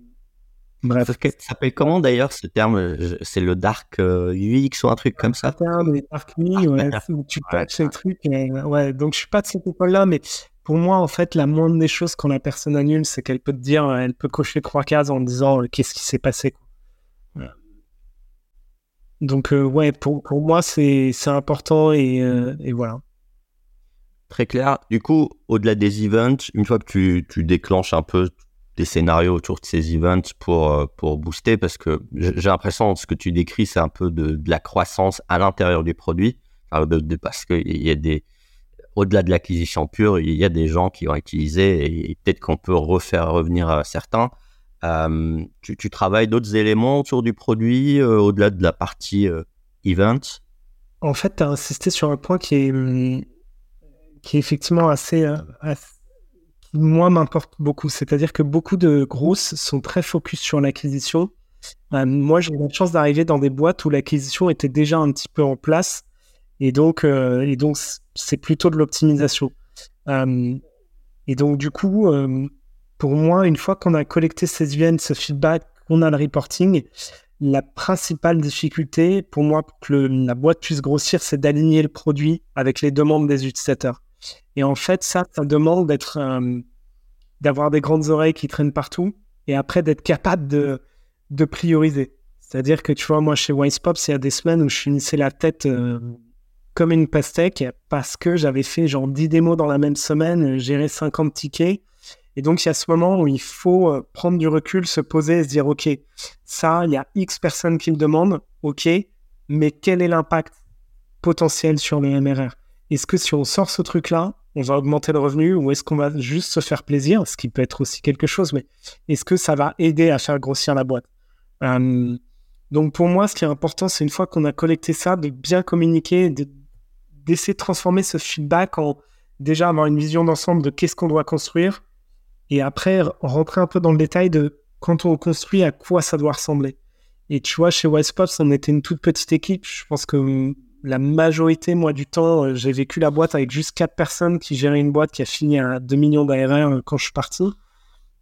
Bref. Ça s'appelle comment d'ailleurs ce terme C'est le dark euh, UX ou un truc comme ça? Terme, dark UI, ouais, tu patches ces trucs. ouais, donc je suis pas de cette école-là, mais pour moi, en fait, la moindre des choses quand la personne annule, c'est qu'elle peut te dire, elle peut cocher trois cases en disant euh, qu'est-ce qui s'est passé. Donc, euh, ouais, pour, pour moi, c'est important et, euh, et, voilà. Très clair. Du coup, au-delà des events, une fois que tu, tu, déclenches un peu des scénarios autour de ces events pour, euh, pour booster, parce que j'ai l'impression que ce que tu décris, c'est un peu de, de, la croissance à l'intérieur du produit. parce qu'il y a des. Au-delà de l'acquisition pure, il y a des gens qui ont utilisé et peut-être qu'on peut refaire revenir certains. Euh, tu, travailles d'autres éléments autour du produit, euh, au-delà de la partie euh, event En fait, tu as insisté sur un point qui est, hum, qui est effectivement assez, qui, moi, m'importe beaucoup. C'est-à-dire que beaucoup de grosses sont très focus sur l'acquisition. moi, j'ai eu la chance d'arriver dans des boîtes où l'acquisition était déjà un petit peu en place. Et donc, et donc c'est plutôt de l'optimisation. et donc, du coup, pour moi, une fois qu'on a collecté ces events, ce feedback, qu'on a le reporting, la principale difficulté pour moi pour que la boîte puisse grossir, c'est d'aligner le produit avec les demandes des utilisateurs. Et en fait, ça, ça demande d'être, euh, d'avoir des grandes oreilles qui traînent partout et après d'être capable de, prioriser. C'est-à-dire que tu vois, moi chez Wisepop, il y a des semaines où je finissais la tête euh, comme une pastèque parce que j'avais fait genre 10 démos dans la même semaine, géré 50 tickets. Et donc, il y a ce moment où il faut euh, prendre du recul, se poser et se dire, OK, ça, il y a X personnes qui le demandent, OK, mais quel est l'impact potentiel sur le MRR Est-ce que si on sort ce truc-là, on va augmenter le revenu ou est-ce qu'on va juste se faire plaisir, ce qui peut être aussi quelque chose, mais est-ce que ça va aider à faire grossir la boîte? Euh, Donc, pour moi, ce qui est important, c'est une fois qu'on a collecté ça, de bien communiquer, d'essayer de transformer ce feedback en déjà avoir une vision d'ensemble de qu'est-ce qu'on doit construire et après rentrer un peu dans le détail de quand on construit à quoi ça doit ressembler. Et tu vois, chez Wisepops, on était une toute petite équipe. Je pense que la majorité, moi, du temps, euh, j'ai vécu la boîte avec juste quatre personnes qui géraient une boîte qui a fini à 2 millions d'ARR euh, quand je suis parti.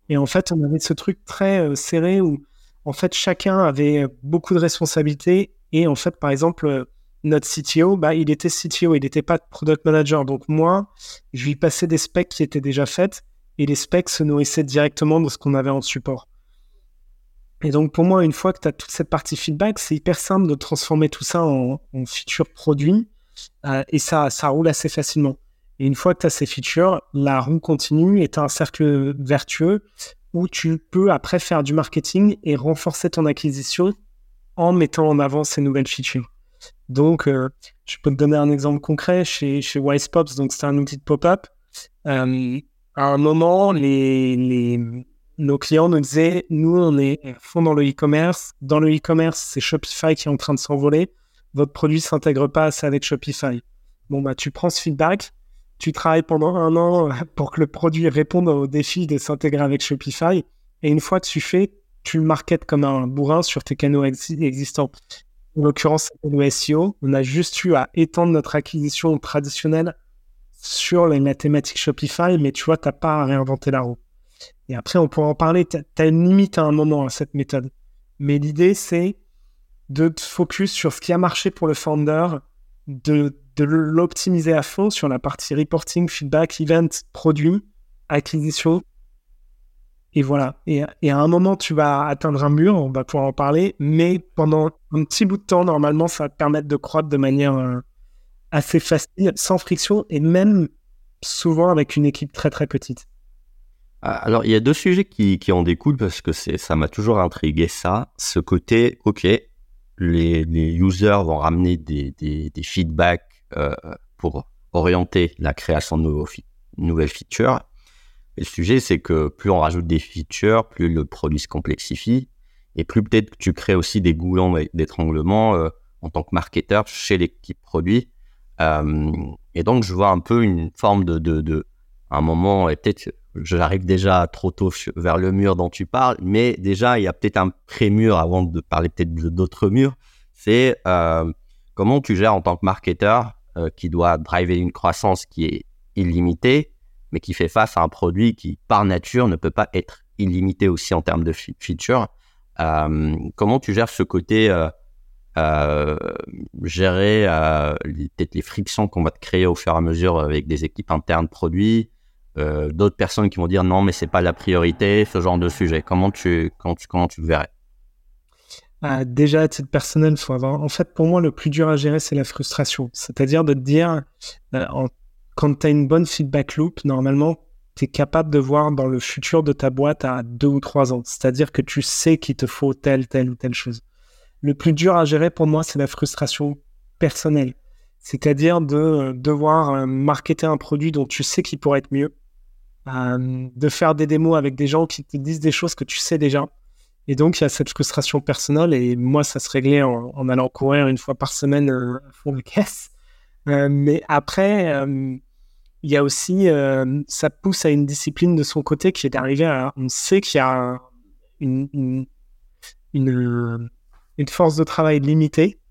Et en fait, on avait ce truc très euh, serré où, en fait, chacun avait beaucoup de responsabilités. Et en fait, par exemple, notre CTO, bah, il était CTO, il n'était pas product manager. Donc moi, je lui passais des specs qui étaient déjà faites et les specs se nourrissaient directement de ce qu'on avait en support. Et donc pour moi, une fois que tu as toute cette partie feedback, c'est hyper simple de transformer tout ça en, feature produit euh, et ça, ça roule assez facilement. Et une fois que tu as ces features, la roue continue et tu as un cercle vertueux où tu peux après faire du marketing et renforcer ton acquisition en mettant en avant ces nouvelles features. Donc, euh, je peux te donner un exemple concret chez, chez Wisepops, donc c'est un outil de pop-up. Euh, à un moment, les, nos clients nous disaient, nous, on est fond dans le e-commerce. Dans le e-commerce, c'est Shopify qui est en train de s'envoler. Votre produit ne s'intègre pas assez avec Shopify. Bon, bah, tu prends ce feedback, tu travailles pendant un an pour que le produit réponde au défi de s'intégrer avec Shopify. Et une fois que tu fais, tu le marketes comme un bourrin sur tes canaux existants. En l'occurrence, le SEO. On a juste eu à étendre notre acquisition traditionnelle sur la, thématique Shopify, mais tu vois, tu n'as pas à réinventer la roue. Et après, on pourra en parler. Tu as une limite à un moment à cette méthode. Mais l'idée, c'est de te focus sur ce qui a marché pour le founder, de, de l'optimiser à fond sur la partie reporting, feedback, event, produit, acquisition. Et voilà. Et, à un moment, tu vas atteindre un mur, on va pouvoir en parler, mais pendant un petit bout de temps, normalement, ça va te permettre de croître de manière euh, assez facile, sans friction et même souvent avec une équipe très très petite. Ah, alors, il y a deux sujets qui, en découlent parce que ça m'a toujours intrigué ça. Ce côté, OK, les, users vont ramener des, feedbacks euh, pour orienter la création de nouvelles features. Le sujet, c'est que plus on rajoute des features, plus le produit se complexifie et plus peut-être que tu crées aussi des goulons d'étranglement euh, en tant que marketeur chez l'équipe produit euh, et donc, je vois un peu une forme de, de, de un moment, et peut-être j'arrive déjà trop tôt vers le mur dont tu parles, mais déjà, il y a peut-être un pré-mur avant de parler peut-être d'autres murs. C'est euh, comment tu gères en tant que marketeur euh, qui doit driver une croissance qui est illimitée, mais qui fait face à un produit qui, par nature, ne peut pas être illimité aussi en termes de features. Euh, comment tu gères ce côté euh, gérer euh, peut-être les frictions qu'on va te créer au fur et à mesure avec des équipes internes produits, d'autres personnes qui vont dire non mais c'est pas la priorité, ce genre de sujet. Comment tu comment tu comment tu le verrais? Ah, Déjà à titre personnel, faut avoir. En fait, pour moi, le plus dur à gérer, c'est la frustration. C'est-à-dire de te dire quand tu as une bonne feedback loop, normalement tu es capable de voir dans le futur de ta boîte à deux ou trois ans. C'est-à-dire que tu sais qu'il te faut telle, telle ou telle chose le plus dur à gérer pour moi, c'est la frustration personnelle. C'est-à-dire de euh, devoir euh, marketer un produit dont tu sais qu'il pourrait être mieux, euh, de faire des démos avec des gens qui te disent des choses que tu sais déjà. Et donc, il y a cette frustration personnelle. Et moi, ça se réglait en, allant courir une fois par semaine à fond de caisse. mais après, il y a aussi, ça pousse à une discipline de son côté qui est d'arriver à. On sait qu'il y a une une force de travail limitée.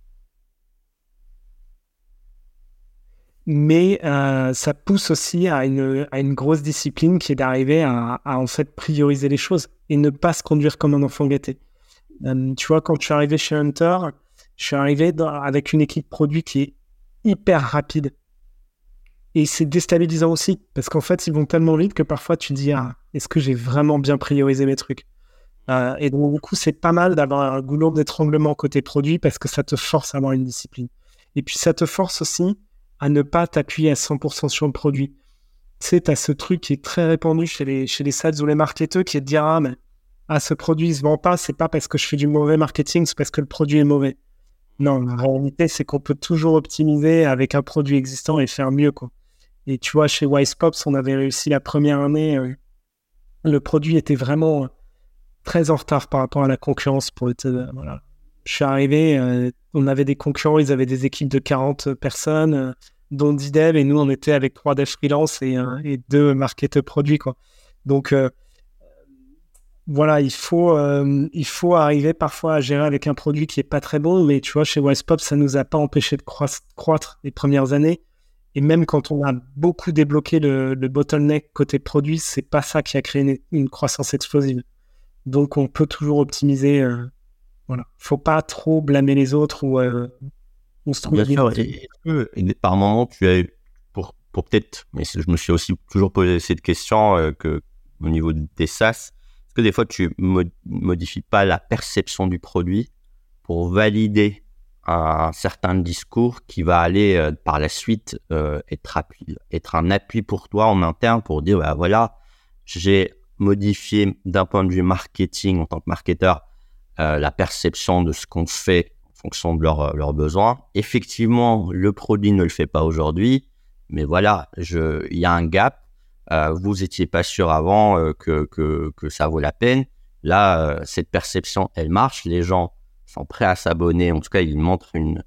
mais euh, ça pousse aussi à une, à une grosse discipline qui est d'arriver à, à, en fait prioriser les choses et ne pas se conduire comme un enfant gâté. Euh, tu vois, quand je suis arrivé chez Hunter, je suis arrivé avec une équipe produit qui est hyper rapide. Et c'est déstabilisant aussi, parce qu'en fait, ils vont tellement vite que parfois tu dis, ah, est-ce que j'ai vraiment bien priorisé mes trucs? Euh, Et donc, du coup, c'est pas mal d'avoir un goulot d'étranglement côté produit, parce que ça te force à avoir une discipline. Et puis, ça te force aussi à ne pas t'appuyer à 100% sur le produit. Tu sais, tu as ce truc qui est très répandu chez les, chez les sales ou les marketeurs qui est de dire, ah, mais ah, ce produit ne se vend pas, c'est pas parce que je fais du mauvais marketing, c'est parce que le produit est mauvais. Non, la réalité, c'est qu'on peut toujours optimiser avec un produit existant et faire mieux. Quoi. Et tu vois, chez Wisepops, on avait réussi la première année. Euh, le produit était vraiment euh, très en retard par rapport à la concurrence. Pour euh, voilà. Je suis arrivé, on avait des concurrents, ils avaient des équipes de 40 personnes, dont 10 devs, et nous, on était avec 3 devs freelance et, et 2 marketeurs produits. Donc, voilà, il faut, il faut arriver parfois à gérer avec un produit qui est pas très bon, mais tu vois, chez Wisepop, ça nous a pas empêché de croître les premières années. Et même quand on a beaucoup débloqué le, bottleneck côté produit, c'est pas ça qui a créé une, croissance explosive. Donc, on peut toujours optimiser. Euh, voilà, faut pas trop blâmer les autres ou euh, on se trouve. Bien sûr. Et, par moment, tu as pour, pour peut-être, mais je me suis aussi toujours posé cette question que au niveau des SaaS est-ce que des fois, tu ne modifies pas la perception du produit pour valider un certain discours qui va aller euh, par la suite euh, être, un appui pour toi en interne pour dire bah, voilà, j'ai modifié d'un point de vue marketing en tant que marketeur euh, la perception de ce qu'on fait en fonction de leurs besoins. Effectivement, le produit ne le fait pas aujourd'hui, mais voilà, il y a un gap vous étiez pas sûr avant que, que, ça vaut la peine. Là, cette perception, elle marche. Les gens sont prêts à s'abonner. En tout cas, ils montrent une,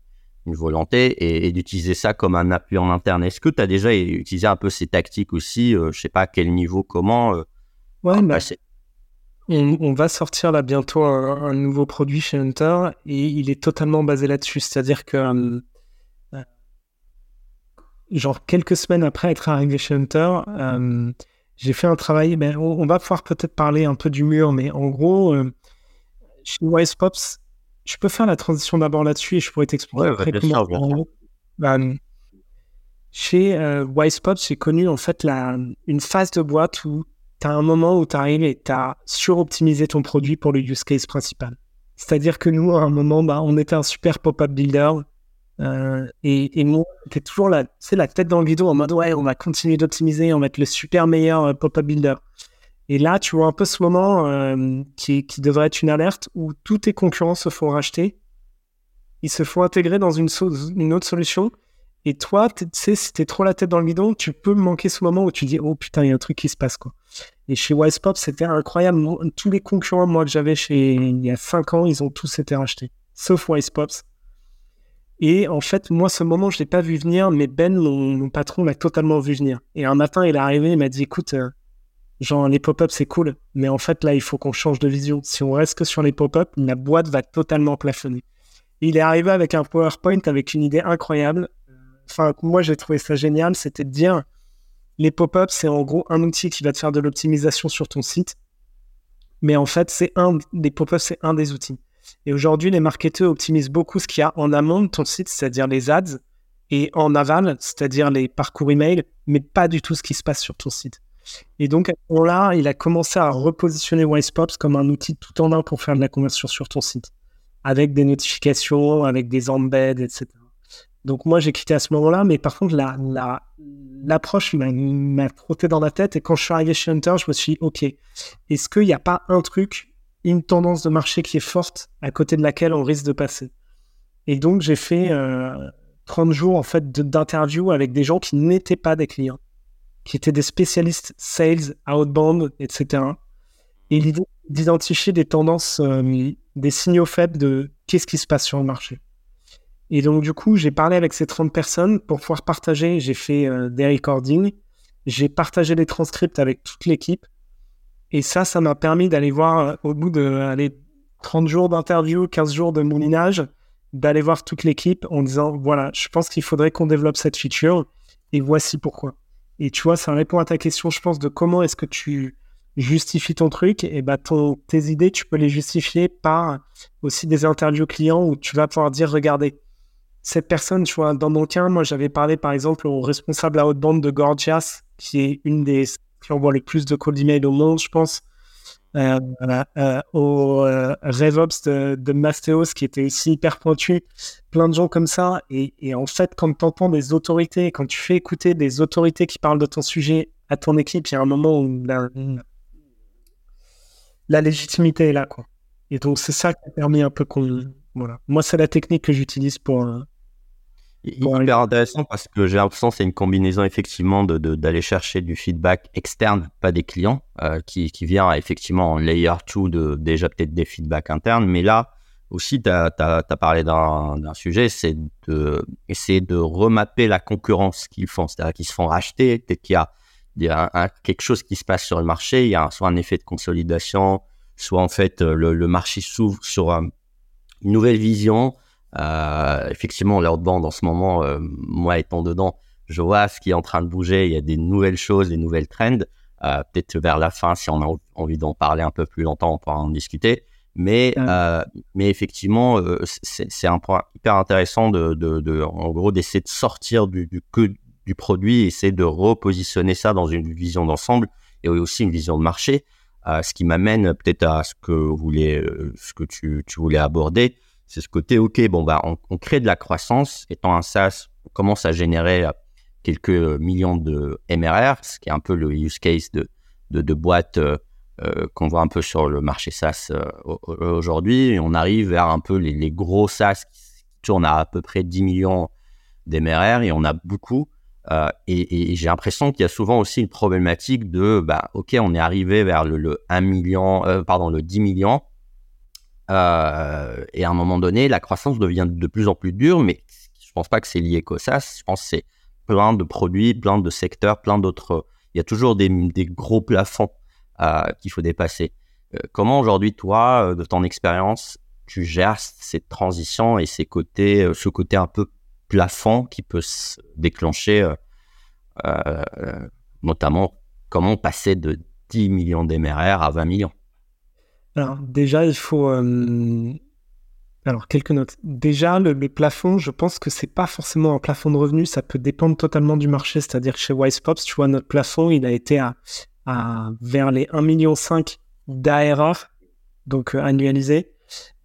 une volonté et, d'utiliser ça comme un appui en interne. Est-ce que tu as déjà utilisé un peu ces tactiques aussi Je sais pas à quel niveau, comment Ouais, bah, on, on, va sortir là bientôt un, un, nouveau produit chez Hunter et il est totalement basé là-dessus. C'est-à-dire que genre quelques semaines après être arrivé chez Hunter, euh, j'ai fait un travail. Ben, on, va pouvoir peut-être parler un peu du mur, mais en gros, euh, chez Wise Pops, je peux faire la transition d'abord là-dessus et je pourrais t'expliquer après comment. Ben, chez euh, Wise Pops, j'ai connu en fait la, une phase de boîte où tu as un moment où tu arrives et tu as suroptimisé ton produit pour le use case principal. C'est-à-dire que nous, à un moment, bah, on était un super pop-up builder. Euh, et, et, moi, j'étais toujours c'est la tête dans le guidon en mode ouais, on va continuer d'optimiser, on va être le super meilleur euh, pop-up builder. Et là, tu vois un peu ce moment euh, qui, devrait être une alerte où tous tes concurrents se font racheter, ils se font intégrer dans une, une autre solution. Et toi, tu sais, si t'es trop la tête dans le guidon, tu peux manquer ce moment où tu dis oh putain, il y a un truc qui se passe quoi. Et chez Wisepop, c'était incroyable. Tous les concurrents moi que j'avais chez il y a 5 ans, ils ont tous été rachetés, sauf Wisepops et en fait, moi, ce moment, je ne l'ai pas vu venir, mais Ben, mon, patron, l'a totalement vu venir. Et un matin, il est arrivé, il m'a dit, écoute, euh, genre, les pop-up, c'est cool, mais en fait, là, il faut qu'on change de vision. Si on reste que sur les pop-up, la boîte va totalement plafonner. il est arrivé avec un PowerPoint, avec une idée incroyable. Enfin, moi, j'ai trouvé ça génial, c'était de dire, les pop-up, c'est en gros un outil qui va te faire de l'optimisation sur ton site. Mais en fait, c'est un, des pop-up, c'est un des outils. Et aujourd'hui, les marketeurs optimisent beaucoup ce qu'il y a en amont de ton site, c'est-à-dire les ads, et en aval, c'est-à-dire les parcours email, mais pas du tout ce qui se passe sur ton site. Et donc, à ce moment-là, il a commencé à repositionner Wisepops comme un outil tout en un pour faire de la conversion sur ton site, avec des notifications, avec des embeds, etc. Donc, moi, j'ai quitté à ce moment-là, mais par contre, l'approche la, m'a trotté dans la tête. Et quand je suis arrivé chez Hunter, je me suis dit, OK, est-ce qu'il n'y a pas un truc une tendance de marché qui est forte à côté de laquelle on risque de passer? Et donc, j'ai fait 30 euh, jours en fait d'interviews avec des gens qui n'étaient pas des clients, qui étaient des spécialistes sales, outbound, etc. Et l'idée d'identifier des tendances, euh, des signaux faibles de qu'est-ce qui se passe sur le marché. Et donc, du coup, j'ai parlé avec ces 30 personnes pour pouvoir partager. J'ai fait euh, des recordings, j'ai partagé les transcripts avec toute l'équipe et ça, ça m'a permis d'aller voir, euh, au bout de allez, 30 jours d'interview, 15 jours de moulinage, d'aller voir toute l'équipe en disant, voilà, je pense qu'il faudrait qu'on développe cette feature. et voici pourquoi. Et tu vois, ça répond à ta question, je pense, de comment est-ce que tu justifies ton truc. Et bah, tes idées, tu peux les justifier par aussi des interviews clients où tu vas pouvoir dire, regardez, cette personne, tu vois, dans mon cas, moi, j'avais parlé, par exemple, au responsable à haute bande de Gorgias, qui est une des qui envoie le plus de calls d'email au monde, je pense. Euh, euh, au euh, RevOps de, de, Mastéos qui était aussi hyper pointu, plein de gens comme ça. Et, et en fait, quand tu entends des autorités, quand tu fais écouter des autorités qui parlent de ton sujet à ton équipe, il y a un moment où la, la légitimité est là. Quoi. Et donc, c'est ça qui a permis un peu qu'on. Voilà. Moi, c'est la technique que j'utilise pour, Hyper intéressant parce que j'ai l'impression que c'est une combinaison effectivement d'aller de, d'aller chercher du feedback externe, pas des clients, euh, qui, qui, vient effectivement en layer 2 de déjà peut-être des feedbacks internes. Mais là aussi, tu as, as, parlé d'un sujet, c'est d'essayer de, de remapper la concurrence qu'ils font. C'est-à-dire qu'ils se font racheter, peut-être qu'il y a, il y a un, quelque chose qui se passe sur le marché, il y a soit un effet de consolidation, soit en fait le, le marché s'ouvre sur euh, une nouvelle vision euh, effectivement, bande en ce moment, euh, moi étant dedans, je vois ce qui est en train de bouger. Il y a des nouvelles choses, des nouvelles trends. Euh, peut-être vers la fin, si on a envie d'en parler un peu plus longtemps, on pourra en discuter. Mais, euh, mais effectivement, c'est un point hyper intéressant de, de, de en gros, d'essayer de sortir du, du, du produit, essayer de repositionner ça dans une vision d'ensemble et aussi une vision de marché. Ce qui m'amène peut-être à ce que vous voulez, ce que tu, tu voulais aborder, c'est ce côté, OK, bon, bah, on, crée de la croissance. Étant un SaaS, on commence à générer euh, quelques millions de MRR, ce qui est un peu le use case de, de, boîtes euh, euh, qu'on voit un peu sur le marché SaaS aujourd'hui. On arrive vers un peu les, gros SaaS qui tournent à à peu près 10 millions d'MRR et on a beaucoup. Euh, et, j'ai l'impression qu'il y a souvent aussi une problématique de, bah, OK, on est arrivé vers le, le 1 million, euh, pardon, le 10 millions euh, et à un moment donné, la croissance devient de plus en plus dure, mais je pense pas que c'est lié qu'au SaaS. Je pense que c'est plein de produits, plein de secteurs, plein d'autres. Il y a toujours des, gros plafonds euh, qu'il faut dépasser. Euh, comment aujourd'hui, toi, de ton expérience, tu gères cette transition et ces côtés, ce côté un peu plafond qui peut se déclencher, notamment comment passer de 10 millions d'MRR à 20 millions? Alors déjà, il faut... Euh... Alors, quelques notes. Déjà, le, plafond, je pense que c'est pas forcément un plafond de revenus, ça peut dépendre totalement du marché. C'est-à-dire que chez Wisepops, tu vois, notre plafond, il a été à, vers les 1,5 million d'ARR, donc euh, annualisé.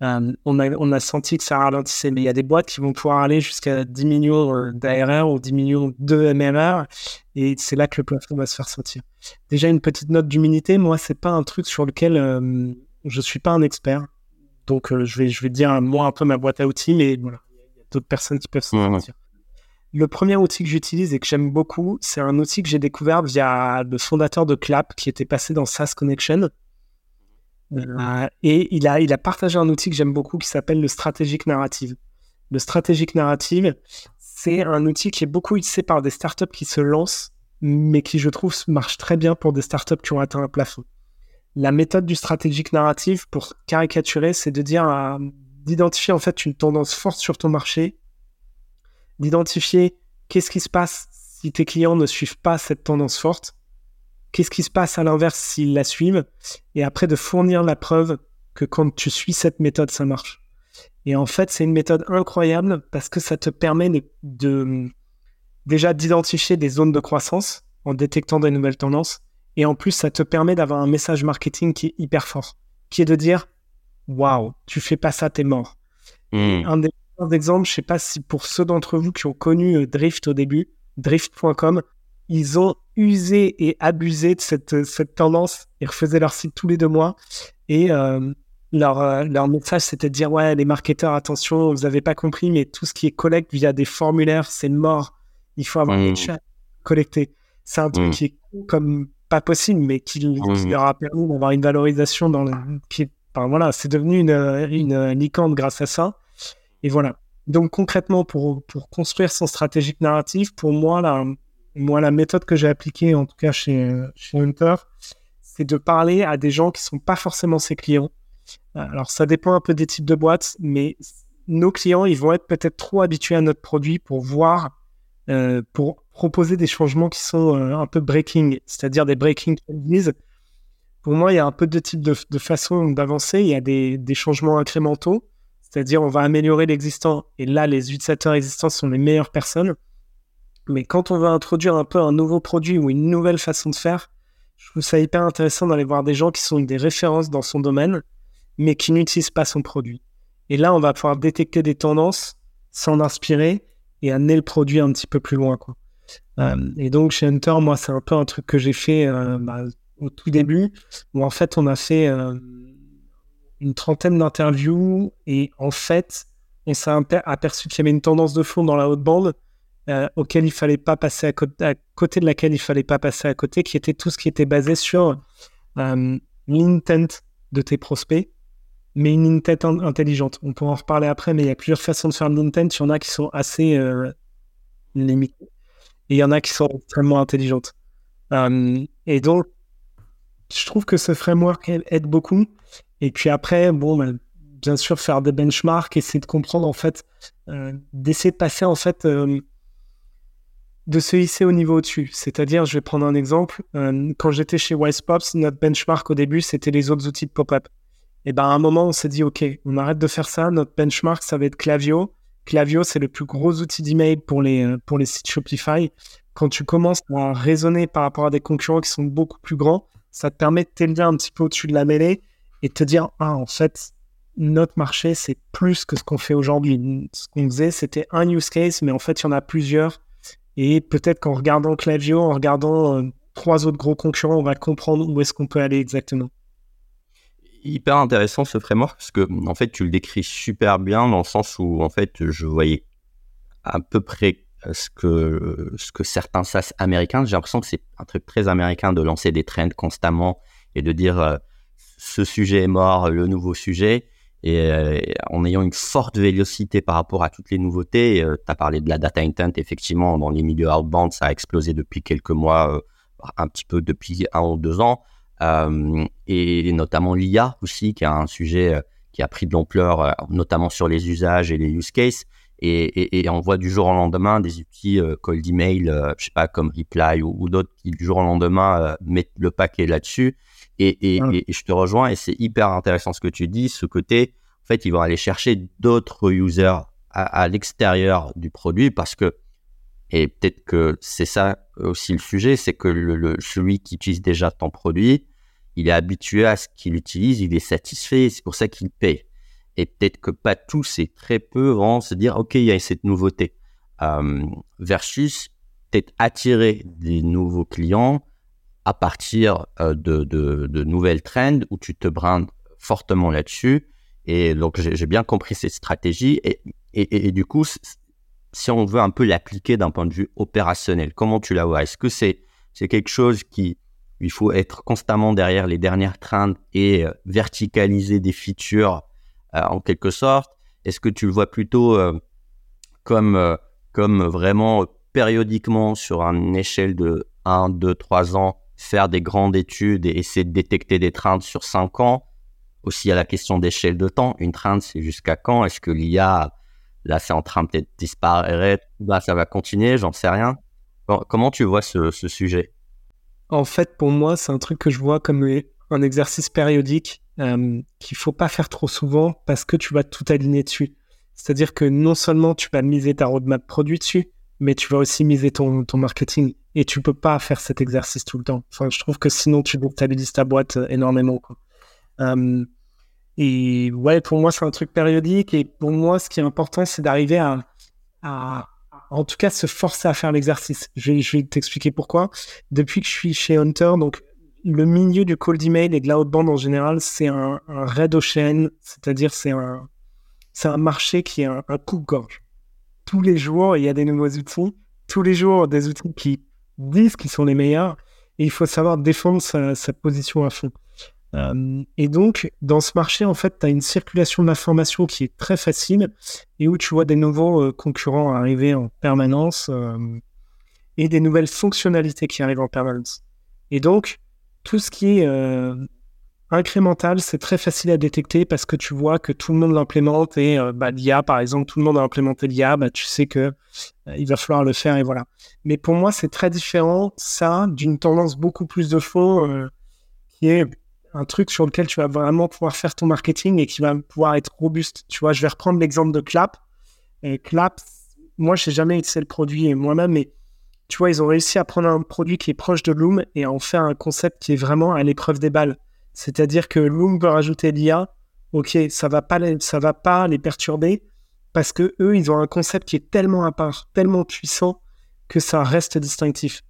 Euh, on, a, on a senti que ça ralentissait, mais il y a des boîtes qui vont pouvoir aller jusqu'à 10 millions d'ARR ou 10 millions de MRR, et c'est là que le plafond va se faire sentir. Déjà, une petite note d'humilité, moi, c'est pas un truc sur lequel je suis pas un expert, donc euh, je vais je vais dire moi un peu ma boîte à outils, mais voilà, il y a d'autres personnes qui peuvent s'en ouais, sortir. Ouais. Le premier outil que j'utilise et que j'aime beaucoup, c'est un outil que j'ai découvert via le fondateur de Clap qui était passé dans SaaS Connection. Euh, et il a, il a partagé un outil que j'aime beaucoup qui s'appelle le Strategic Narrative. Le Strategic Narrative, c'est un outil qui est beaucoup utilisé par des startups qui se lancent, mais qui, je trouve, marche très bien pour des startups qui ont atteint un plafond la méthode du stratégique narratif, pour caricaturer, c'est de dire euh, d'identifier en fait une tendance forte sur ton marché, d'identifier qu'est-ce qui se passe si tes clients ne suivent pas cette tendance forte, qu'est-ce qui se passe à l'inverse s'ils la suivent, et après de fournir la preuve que quand tu suis cette méthode, ça marche. Et en fait, c'est une méthode incroyable parce que ça te permet déjà d'identifier des zones de croissance en détectant des nouvelles tendances et en plus, ça te permet d'avoir un message marketing qui est hyper fort, qui est de dire Waouh, tu fais pas ça, t'es mort. Mmh. Un des exemples, je sais pas si pour ceux d'entre vous qui ont connu euh, Drift au début, drift.com, ils ont usé et abusé de cette, euh, cette tendance. Ils refaisaient leur site tous les deux mois. Et euh, leur, euh, leur message, c'était de dire Ouais, les marketeurs, attention, vous avez pas compris, mais tout ce qui est collecte via des formulaires, c'est mort. Il faut avoir mmh. des chats collectés. C'est un truc mmh. qui est comme pas possible, mais qui, mmh. qui leur a permis d'avoir une valorisation dans le, qui, enfin, voilà, c'est devenu une, une licorne grâce à ça. Et voilà. Donc concrètement, pour, pour construire son stratégique narratif, pour moi, la, moi, la méthode que j'ai appliquée, en tout cas chez, chez Hunter, c'est de parler à des gens qui sont pas forcément ses clients. Alors ça dépend un peu des types de boîtes, mais nos clients, ils vont être peut-être trop habitués à notre produit pour voir, euh, pour proposer des changements qui sont un peu breaking, c'est-à-dire des breaking changes. Pour moi, il y a un peu deux types de, façons d'avancer. Il y a des, changements incrémentaux, c'est-à-dire on va améliorer l'existant et là, les utilisateurs existants sont les meilleures personnes. Mais quand on veut introduire un peu un nouveau produit ou une nouvelle façon de faire, je trouve ça hyper intéressant d'aller voir des gens qui sont des références dans son domaine, mais qui n'utilisent pas son produit. Et là, on va pouvoir détecter des tendances, s'en inspirer et amener le produit un petit peu plus loin. Euh, et donc, chez Hunter, moi, c'est un peu un truc que j'ai fait euh, bah, au tout début, où en fait, on a fait euh, une trentaine d'interviews et en fait, on s'est aperçu qu'il y avait une tendance de fond dans la haute bande auquel il fallait pas passer à, côté, de laquelle il fallait pas passer à côté, qui était tout ce qui était basé sur l'intent de tes prospects, mais une intent intelligente. On pourra en reparler après, mais il y a plusieurs façons de faire l'intent. Il y en a qui sont assez limitées et il y en a qui sont extrêmement intelligentes. et donc, je trouve que ce framework aide beaucoup. Et puis après, bon, ben, bien sûr, faire des benchmarks, essayer de comprendre en fait, d'essayer de passer en fait de se hisser au niveau au-dessus. C'est-à-dire, je vais prendre un exemple. Euh, quand j'étais chez Wisepops, notre benchmark au début, c'était les autres outils de pop-up. Et ben à un moment, on s'est dit, OK, on arrête de faire ça. Notre benchmark, ça va être Clavio. Clavio, c'est le plus gros outil d'email pour les, euh, pour les sites Shopify. Quand tu commences à raisonner par rapport à des concurrents qui sont beaucoup plus grands, ça te permet de t'élever un petit peu au-dessus de la mêlée et de te dire, ah, en fait, notre marché, c'est plus que ce qu'on fait aujourd'hui. Ce qu'on faisait, c'était un use case, mais en fait, il y en a plusieurs et peut-être qu'en regardant Clavio, en regardant euh, trois autres gros concurrents, on va comprendre où est-ce qu'on peut aller exactement. Hyper intéressant ce framework parce que en fait tu le décris super bien dans le sens où en fait je voyais à peu près euh, ce que ce que certains SaaS américains, j'ai l'impression que c'est un truc très américain de lancer des trends constamment et de dire euh, ce sujet est mort, le nouveau sujet et euh, en ayant une forte vélocité par rapport à toutes les nouveautés. Euh, tu as parlé de la data intent, effectivement, dans les milieux outbound, ça a explosé depuis quelques mois, euh, un petit peu depuis un ou deux ans, et notamment l'IA aussi, qui est un sujet qui a pris de l'ampleur, notamment sur les usages et les use cases. Et, et, on voit du jour au lendemain des outils cold email, je sais pas, comme Reply ou, ou d'autres qui du jour au lendemain mettent le paquet là-dessus. Et, ah. et, et, je te rejoins et c'est hyper intéressant ce que tu dis, ce côté, en fait, ils vont aller chercher d'autres users à, l'extérieur du produit parce que, et peut-être que c'est ça aussi le sujet, c'est que celui qui utilise déjà ton produit, il est habitué à ce qu'il utilise, il est satisfait, c'est pour ça qu'il paye. Et peut-être que pas tous et très peu vont se dire, OK, il y a cette nouveauté. Euh, versus peut-être attirer des nouveaux clients à partir euh, de, de, nouvelles trends où tu te brindes fortement là-dessus. Et donc, j'ai bien compris cette stratégie. Et, et, du coup, si on veut un peu l'appliquer d'un point de vue opérationnel, comment tu la vois? Est-ce que c'est quelque chose qui il faut être constamment derrière les dernières trends et euh, verticaliser des features euh, en quelque sorte? Est-ce que tu le vois plutôt comme, comme vraiment périodiquement sur une échelle de 1, 2, 3 ans faire des grandes études et essayer de détecter des trends sur 5 ans? Aussi, a la question d'échelle de temps. Une trend, c'est jusqu'à quand? Est-ce que l'IA, là, c'est en train de disparaître Là, ça va continuer, j'en sais rien. Comment tu vois ce, sujet? En fait, pour moi, c'est un truc que je vois comme un exercice périodique euh, qu'il faut pas faire trop souvent parce que tu vas tout aligner dessus. C'est-à-dire que non seulement tu vas miser ta roadmap produit dessus, mais tu vas aussi miser ton, marketing et tu peux pas faire cet exercice tout le temps. Enfin, je trouve que sinon tu stabilises ta boîte euh, énormément. Euh, et ouais, pour moi, c'est un truc périodique. Et pour moi, ce qui est important, c'est d'arriver à, en tout cas, se forcer à faire l'exercice. Je vais, t'expliquer pourquoi. Depuis que je suis chez Hunter, donc le milieu du cold email et de bande en général, c'est un, un red ocean, c'est-à-dire c'est un, c'est un marché qui est un, un coupe-gorge. Tous les jours, il y a des nouveaux outils. Tous les jours, des outils qui disent qu'ils sont les meilleurs et il faut savoir défendre sa, position à fond. Euh, et donc, dans ce marché, en fait, tu as une circulation d'informations qui est très facile et où tu vois des nouveaux euh, concurrents arriver en permanence euh, et des nouvelles fonctionnalités qui arrivent en permanence. Et donc, tout ce qui est incrémental, c'est très facile à détecter parce que tu vois que tout le monde l'implémente et bah, l'IA, par exemple, tout le monde a implémenté l'IA, bah, tu sais que il va falloir le faire et voilà. Mais pour moi, c'est très différent, ça, d'une tendance beaucoup plus de fond, qui est un truc sur lequel tu vas vraiment pouvoir faire ton marketing et qui va pouvoir être robuste. Tu vois, je vais reprendre l'exemple de Clap. Clap, moi, je n'ai jamais utilisé le produit moi-même, mais tu vois, ils ont réussi à prendre un produit qui est proche de Loom et à en faire un concept qui est vraiment à l'épreuve des balles. C'est-à-dire que Loom veut rajouter l'IA, ok, ça va pas ça va pas les perturber parce que eux, ils ont un concept qui est tellement à part, tellement puissant que ça reste distinctif.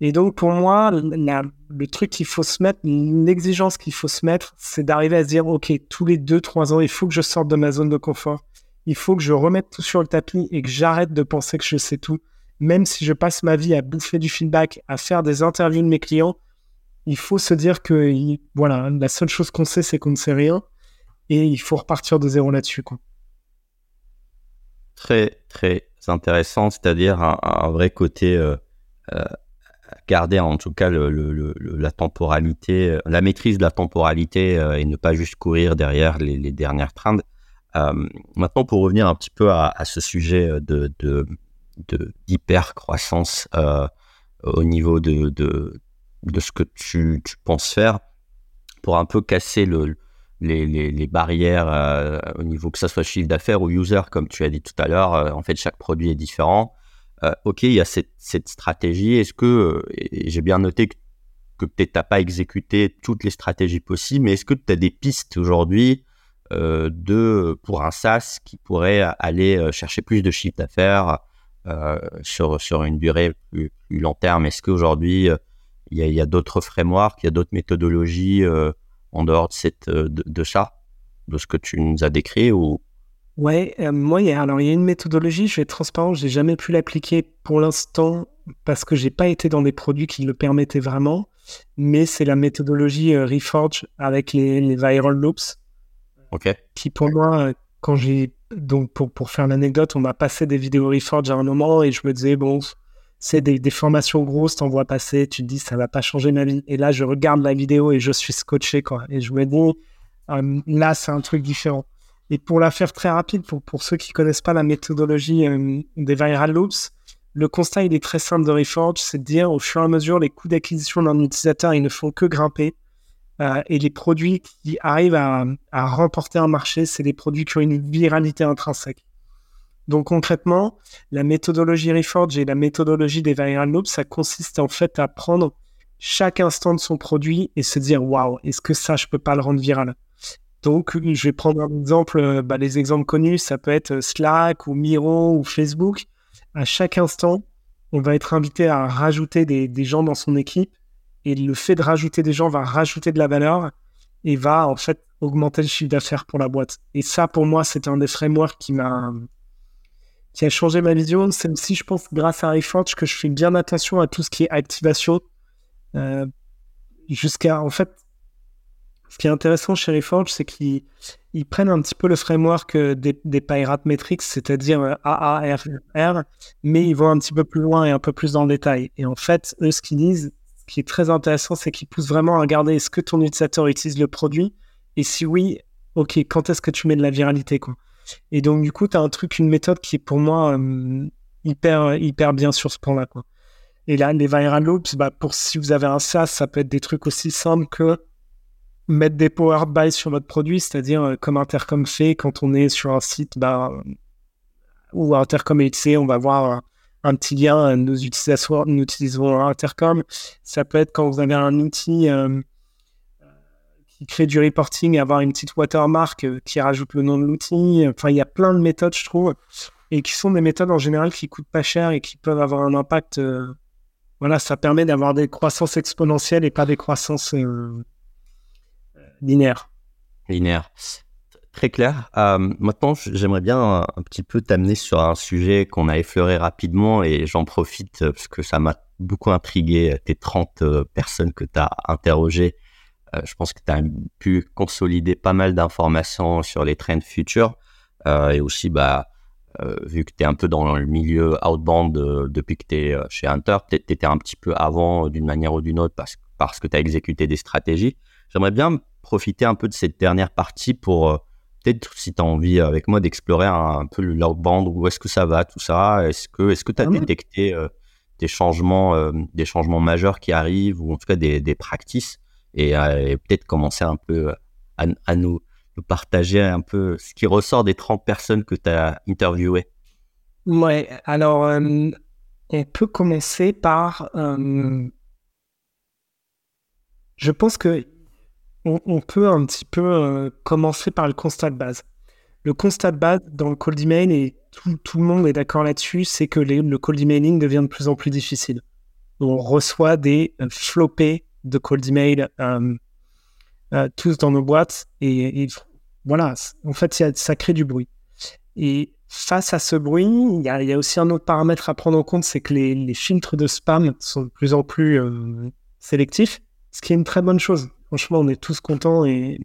Et donc pour moi, le truc qu'il faut se mettre, l'exigence qu'il faut se mettre, c'est d'arriver à se dire, ok, tous les deux, trois ans, il faut que je sorte de ma zone de confort. Il faut que je remette tout sur le tapis et que j'arrête de penser que je sais tout. Même si je passe ma vie à bouffer du feedback, à faire des interviews de mes clients, il faut se dire que voilà, la seule chose qu'on sait, c'est qu'on ne sait rien et il faut repartir de zéro là-dessus. Très, très intéressant, c'est-à-dire un, vrai côté euh, euh, garder en tout cas la temporalité, euh, la maîtrise de la temporalité et ne pas juste courir derrière les, dernières trends. maintenant, pour revenir un petit peu à, ce sujet de, d'hyper croissance au niveau de, de ce que tu, penses faire pour un peu casser le, les, barrières euh, au niveau que ça soit chiffre d'affaires ou user, comme tu as dit tout à l'heure. Euh, en fait, chaque produit est différent. Euh, ok, il y a cette, stratégie. Est-ce que, j'ai bien noté que, que peut-être tu n'as pas exécuté toutes les stratégies possibles, mais est-ce que tu as des pistes aujourd'hui de pour un SaaS qui pourrait aller chercher plus de chiffre d'affaires sur, sur une durée plus, plus long terme? Est-ce qu'aujourd'hui, il y a, d'autres frameworks, il y a d'autres méthodologies euh, en dehors de, cette, euh, de, ça, de ce que tu nous as décrit ou... Ouais, euh, moi, il y a, alors il y a une méthodologie, je vais être transparent, j'ai jamais pu l'appliquer pour l'instant parce que j'ai pas été dans des produits qui le permettaient vraiment, mais c'est la méthodologie Reforge avec les, les, viral loops. Ok. Qui pour moi, quand j'ai donc pour, pour faire l'anecdote, on m'a passé des vidéos Reforge à un moment et je me disais bon, c'est des, formations grosses, t'en vois passer, tu te dis ça va pas changer ma vie. Et là, je regarde la vidéo et je suis scotché, quoi. Et je me dis, euh, là, c'est un truc différent. Et pour la faire très rapide, pour, ceux qui connaissent pas la méthodologie euh, des viral loops, le constat, est très simple de Reforge, c'est de dire au fur et à mesure, les coûts d'acquisition d'un utilisateur, ils ne font que grimper. Euh, et les produits qui arrivent à, remporter un marché, c'est les produits qui ont une viralité intrinsèque. Donc concrètement, la méthodologie Reforge et la méthodologie des viral loops, ça consiste en fait à prendre chaque instant de son produit et se dire waouh, est-ce que ça, je peux pas le rendre viral? Donc, je vais prendre un exemple, euh, bah, les exemples connus, ça peut être Slack ou Miro ou Facebook. À chaque instant, on va être invité à rajouter des, gens dans son équipe et le fait de rajouter des gens va rajouter de la valeur et va en fait augmenter le chiffre d'affaires pour la boîte. Et ça, pour moi, c'est un des frameworks qui m'a qui a changé ma vision. C'est aussi, je pense, grâce à Reforge que je fais bien attention à tout ce qui est activation. Euh, jusqu'à, en fait, ce qui est intéressant chez Reforge, c'est qu'ils ils prennent un petit peu le framework euh, des, des Pirate Metrics, c'est-à-dire euh, AARR, mais ils vont un petit peu plus loin et un peu plus dans le détail. Et en fait, eux, ce qu'ils disent, ce qui est très intéressant, c'est qu'ils poussent vraiment à regarder est-ce que ton utilisateur utilise le produit? Et si oui, ok, quand est-ce que tu mets de la viralité, quoi? Et donc, du coup, tu as un truc, une méthode qui est pour moi euh, hyper, hyper bien sur ce point-là. Et là, les viral loops, bah, pour si vous avez un SaaS, ça peut être des trucs aussi simples que mettre des power buys sur votre produit, c'est-à-dire euh, comme Intercom fait quand on est sur un site bah, ou Intercom est on va voir un, petit lien, nous, utilisons, nous utilisons Intercom. Ça peut être quand vous avez un outil euh, qui crée du reporting avoir une petite watermark euh, qui rajoute le nom de l'outil. Enfin, il y a plein de méthodes, je trouve, et qui sont des méthodes en général qui coûtent pas cher et qui peuvent avoir un impact. Euh, voilà, ça permet d'avoir des croissances exponentielles et pas des croissances euh, linéaires. Linéaires. Très clair. maintenant, j'aimerais bien un, petit peu t'amener sur un sujet qu'on a effleuré rapidement et j'en profite parce que ça m'a beaucoup intrigué, tes 30 personnes que tu as interrogées euh, je pense que tu as pu consolider pas mal d'informations sur les trends futurs euh, et aussi, bah, euh, vu que tu es un peu dans le milieu outbound depuis que tu es chez Hunter, tu étais un petit peu avant d'une manière ou d'une autre parce, parce que tu as exécuté des stratégies. J'aimerais bien profiter un peu de cette dernière partie pour euh, peut-être, si tu as envie avec moi, d'explorer un, peu l'outbound, où est-ce que ça va, tout ça. Est-ce que est tu as ah détecté des, changements, des changements majeurs qui arrivent, ou en tout cas des, des practices, et, peut-être commencer un peu à, nous, nous, partager un peu ce qui ressort des 30 personnes que tu as interviewées? Ouais, alors on peut commencer par. Euh, je pense que on, peut un petit peu euh, commencer par le constat de base. Le constat de base dans le cold email, et tout, le monde est d'accord là-dessus, c'est que le cold emailing devient de plus en plus difficile. On reçoit des euh, floppés de cold email tous dans nos boîtes et, voilà, en fait, ça crée du bruit. Et face à ce bruit, il y, a, aussi un autre paramètre à prendre en compte, c'est que les, filtres de spam sont de plus en plus euh, sélectifs, ce qui est une très bonne chose. Franchement, on est tous contents et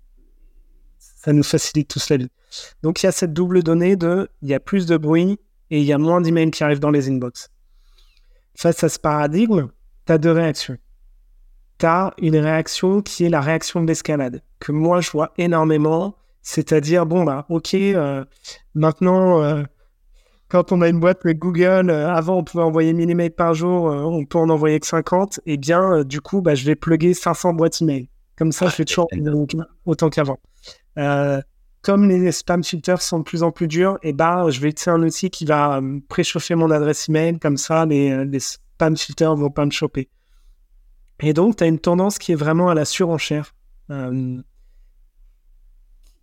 ça nous facilite tous la vie. Donc il y a cette double donnée de, il y a plus de bruit et il y a moins d'emails qui arrivent dans les inbox. Face à ce paradigme, tu as deux réactions. Tu as une réaction qui est la réaction de l'escalade, que moi je vois énormément c'est-à-dire, bon, bah, ok, euh, maintenant, euh, quand on a une boîte avec Google, euh, avant on pouvait envoyer 1000 emails par jour, on peut en envoyer que 50, et eh bien, du coup, bah, je vais plugger 500 boîtes email. Comme ça, je fais toujours autant qu'avant. comme les spam filters sont de plus en plus durs, et eh bah, je vais utiliser un outil qui va préchauffer mon adresse email, comme ça, les, les spam filters ne vont pas me choper. Et donc, tu as une tendance qui est vraiment à la surenchère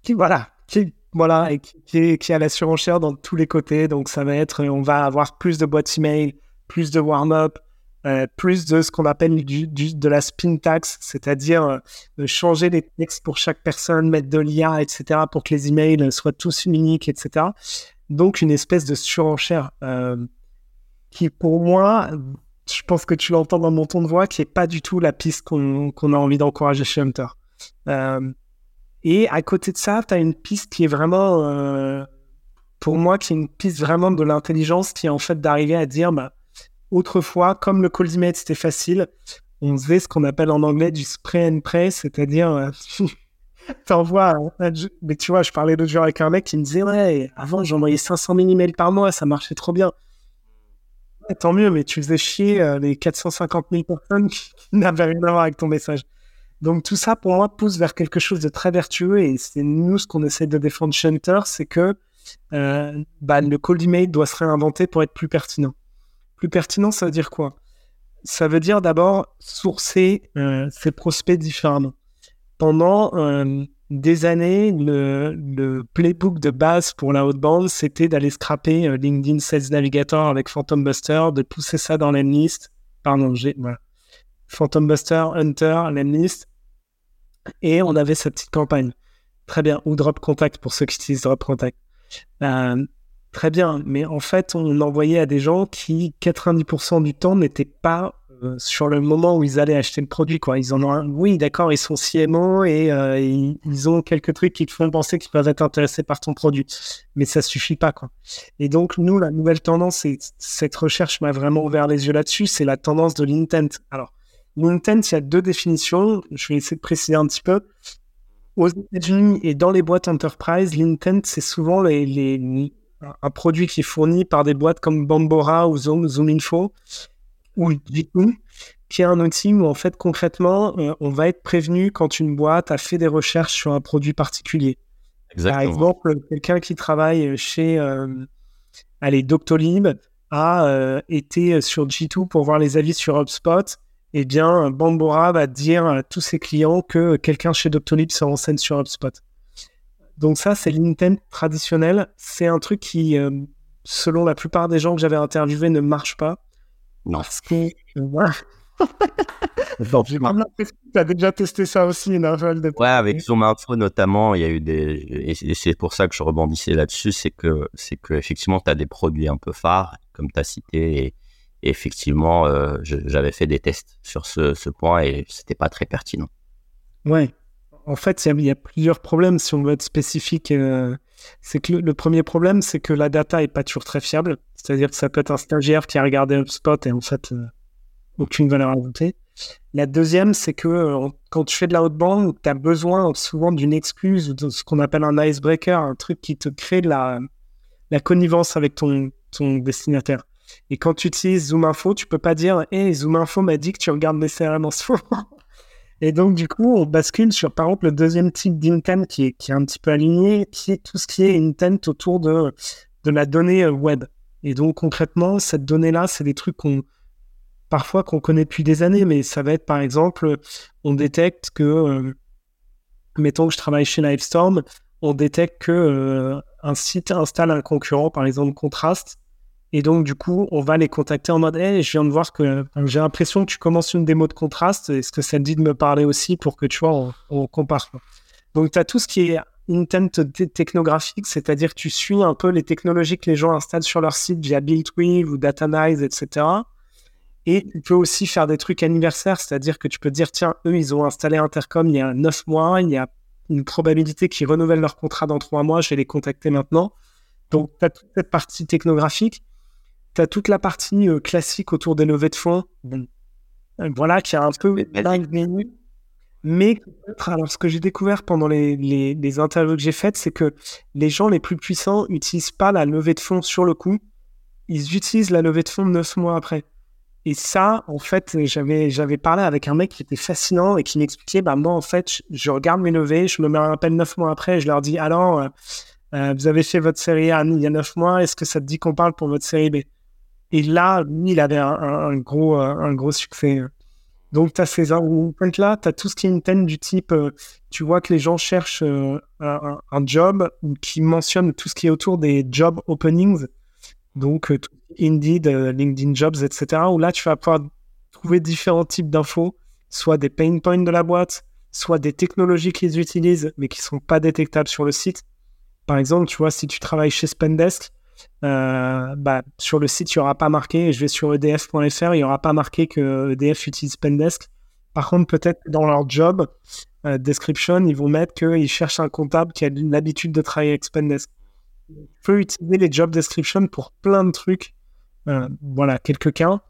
qui voilà, qui voilà, et qui, qui, a la surenchère dans tous les côtés. Donc ça va être, on va avoir plus de boîtes email, plus de warm-up, euh, plus de ce qu'on appelle de la spin tax, c'est-à-dire euh, changer les textes pour chaque personne, mettre de l'IA, etc., pour que les emails soient tous uniques, etc. Donc une espèce de surenchère euh, qui, pour moi, je pense que tu l'entends dans mon ton de voix, qui est pas du tout la piste qu'on a envie d'encourager chez Hunter. Et à côté de ça, tu as une piste qui est vraiment, pour moi, qui est une piste vraiment de l'intelligence, qui est en fait d'arriver à dire, bah, autrefois, comme le coldimate c'était facile, on faisait ce qu'on appelle en anglais du spray and pray, c'est-à-dire, euh, (laughs) t'envoies, mais tu vois, je parlais l'autre jour avec un mec qui me disait, ouais, avant j'envoyais 500 000 emails par mois, ça marchait trop bien. tant mieux, mais tu faisais chier euh, les 450 000 personnes qui n'avaient rien à voir avec ton message. Donc tout ça, pour moi, pousse vers quelque chose de très vertueux et c'est nous ce qu'on essaie de défendre chez Hunter, c'est que euh, bah, le cold email doit se réinventer pour être plus pertinent. Plus pertinent, ça veut dire quoi? Ça veut dire d'abord sourcer euh, ses prospects différemment. Pendant euh, des années, le, playbook de base pour la haute c'était d'aller scraper LinkedIn Sales Navigator avec Phantom Buster, de pousser ça dans l'endlist. Pardon, j'ai voilà. Phantom Buster, Hunter, l'endlist et on avait cette petite campagne. Très bien. Ou Drop Contact pour ceux qui utilisent Drop Contact. Euh, très bien. Mais en fait, on envoyait à des gens qui, 90% du temps, n'étaient pas euh, sur le moment où ils allaient acheter le produit. Quoi. Ils ont un... Oui, d'accord, ils sont CMO et euh, ils, ont quelques trucs qui te font penser qu'ils peuvent être intéressés par ton produit. Mais ça suffit pas. Quoi. Et donc, nous, la nouvelle tendance, et cette recherche m'a vraiment ouvert les yeux là-dessus, c'est la tendance de l'intent. Alors, L'intent, il y a deux définitions. Je vais essayer de préciser un petit peu. Aux États-Unis et dans les boîtes enterprise, l'intent, c'est souvent les, un produit qui est fourni par des boîtes comme Bambora ou Zoom, Info ou Jiku, qui est un outil où, en fait, concrètement, euh, on va être prévenu quand une boîte a fait des recherches sur un produit particulier. Par exemple, quelqu'un qui travaille chez, euh, allez, Doctolib a euh, été sur G2 pour voir les avis sur HubSpot eh bien, Bambora va dire à tous ses clients que quelqu'un chez Doctolib se renseigne sur HubSpot. Donc ça, c'est l'intent traditionnel. C'est un truc qui, euh, selon la plupart des gens que j'avais interviewés, ne marche pas. Non. Parce que... (laughs) J'ai tu as déjà testé ça aussi, Narval. Ouais, avec Zoom Info notamment, il y a eu des... Et c'est pour ça que je rebondissais là-dessus, c'est que, c'est que effectivement, tu as des produits un peu phares, comme tu as cité, et effectivement, euh, j'avais fait des tests sur ce, point et c'était pas très pertinent. Ouais. En fait, il y, a plusieurs problèmes si on veut être spécifique. Euh, c'est que le, premier problème, c'est que la data est pas toujours très fiable. C'est-à-dire que ça peut être un stagiaire qui a regardé HubSpot et en fait, euh, aucune valeur ajoutée. La deuxième, c'est que euh, quand tu fais de la bande, tu as besoin souvent d'une excuse ou de ce qu'on appelle un icebreaker, un truc qui te crée de la, connivence avec ton, destinataire. Et quand tu utilises Zoom Info, tu peux pas dire Hey, Zoom Info m'a dit que tu regardes mes CRM en ce moment. Et donc, du coup, on bascule sur, par exemple, le deuxième type d'intent qui est, un petit peu aligné, qui est tout ce qui est intent autour de, de la donnée euh, web. Et donc, concrètement, cette donnée-là, c'est des trucs qu'on parfois qu'on connaît depuis des années, mais ça va être par exemple, on détecte que, euh, mettons que je travaille chez Livestorm, on détecte que euh, un site installe un concurrent, par exemple Contrast, et donc du coup, on va les contacter en mode, hey, je viens de voir que j'ai l'impression que tu commences une démo de Contrast, est-ce que ça te dit de me parler aussi pour que tu vois, on, compare. Donc tu as tout ce qui est intent technographique, c'est-à-dire que tu suis un peu les technologies que les gens installent sur leur site via BuildWheel ou Datanize, etc. Et tu peux aussi faire des trucs anniversaires, c'est-à-dire que tu peux dire, tiens, eux, ils ont installé Intercom il y a 9 mois, il y a une probabilité qu'ils renouvellent leur contrat dans 3 mois, je vais les contacter maintenant. Donc, tu as toute cette partie technographique. Tu as toute la partie euh, classique autour des levées de fonds. Euh, voilà, qui a un peu Mais alors, ce que j'ai découvert pendant les, les, les interviews que j'ai faites, c'est que les gens les plus puissants n'utilisent pas la levée de fonds sur le coup. Ils utilisent la levée de fonds 9 mois après. Et ça, en fait, j'avais, j'avais parlé avec un mec qui était fascinant et qui m'expliquait, bah, moi, en fait, je, regarde mes levées, je me mets un appel neuf mois après et je leur dis, alors, euh, euh, vous avez fait votre série A il y a neuf mois, est-ce que ça te dit qu'on parle pour votre série B? Et là, il avait un, gros, euh, un gros succès. Donc, tu as ces points-là, tu as tout ce qui est une thème du type, tu vois que les gens cherchent un, un, job ou qui mentionnent tout ce qui est autour des job openings. Donc, Indeed, euh, LinkedIn Jobs, etc. Où là, tu vas pouvoir trouver différents types d'infos, soit des pain points de la boîte, soit des technologies qu'ils utilisent, mais qui ne sont pas détectables sur le site. Par exemple, tu vois, si tu travailles chez Spendesk, euh, bah, sur le site, il n'y aura pas marqué, je vais sur edf.fr, il n'y aura pas marqué que EDF utilise Spendesk. Par contre, peut-être dans leur job euh, description, ils vont mettre qu'ils cherchent un comptable qui a l'habitude de travailler avec Spendesk. Tu peux utiliser les job descriptions pour plein de trucs euh, voilà, quelques cas.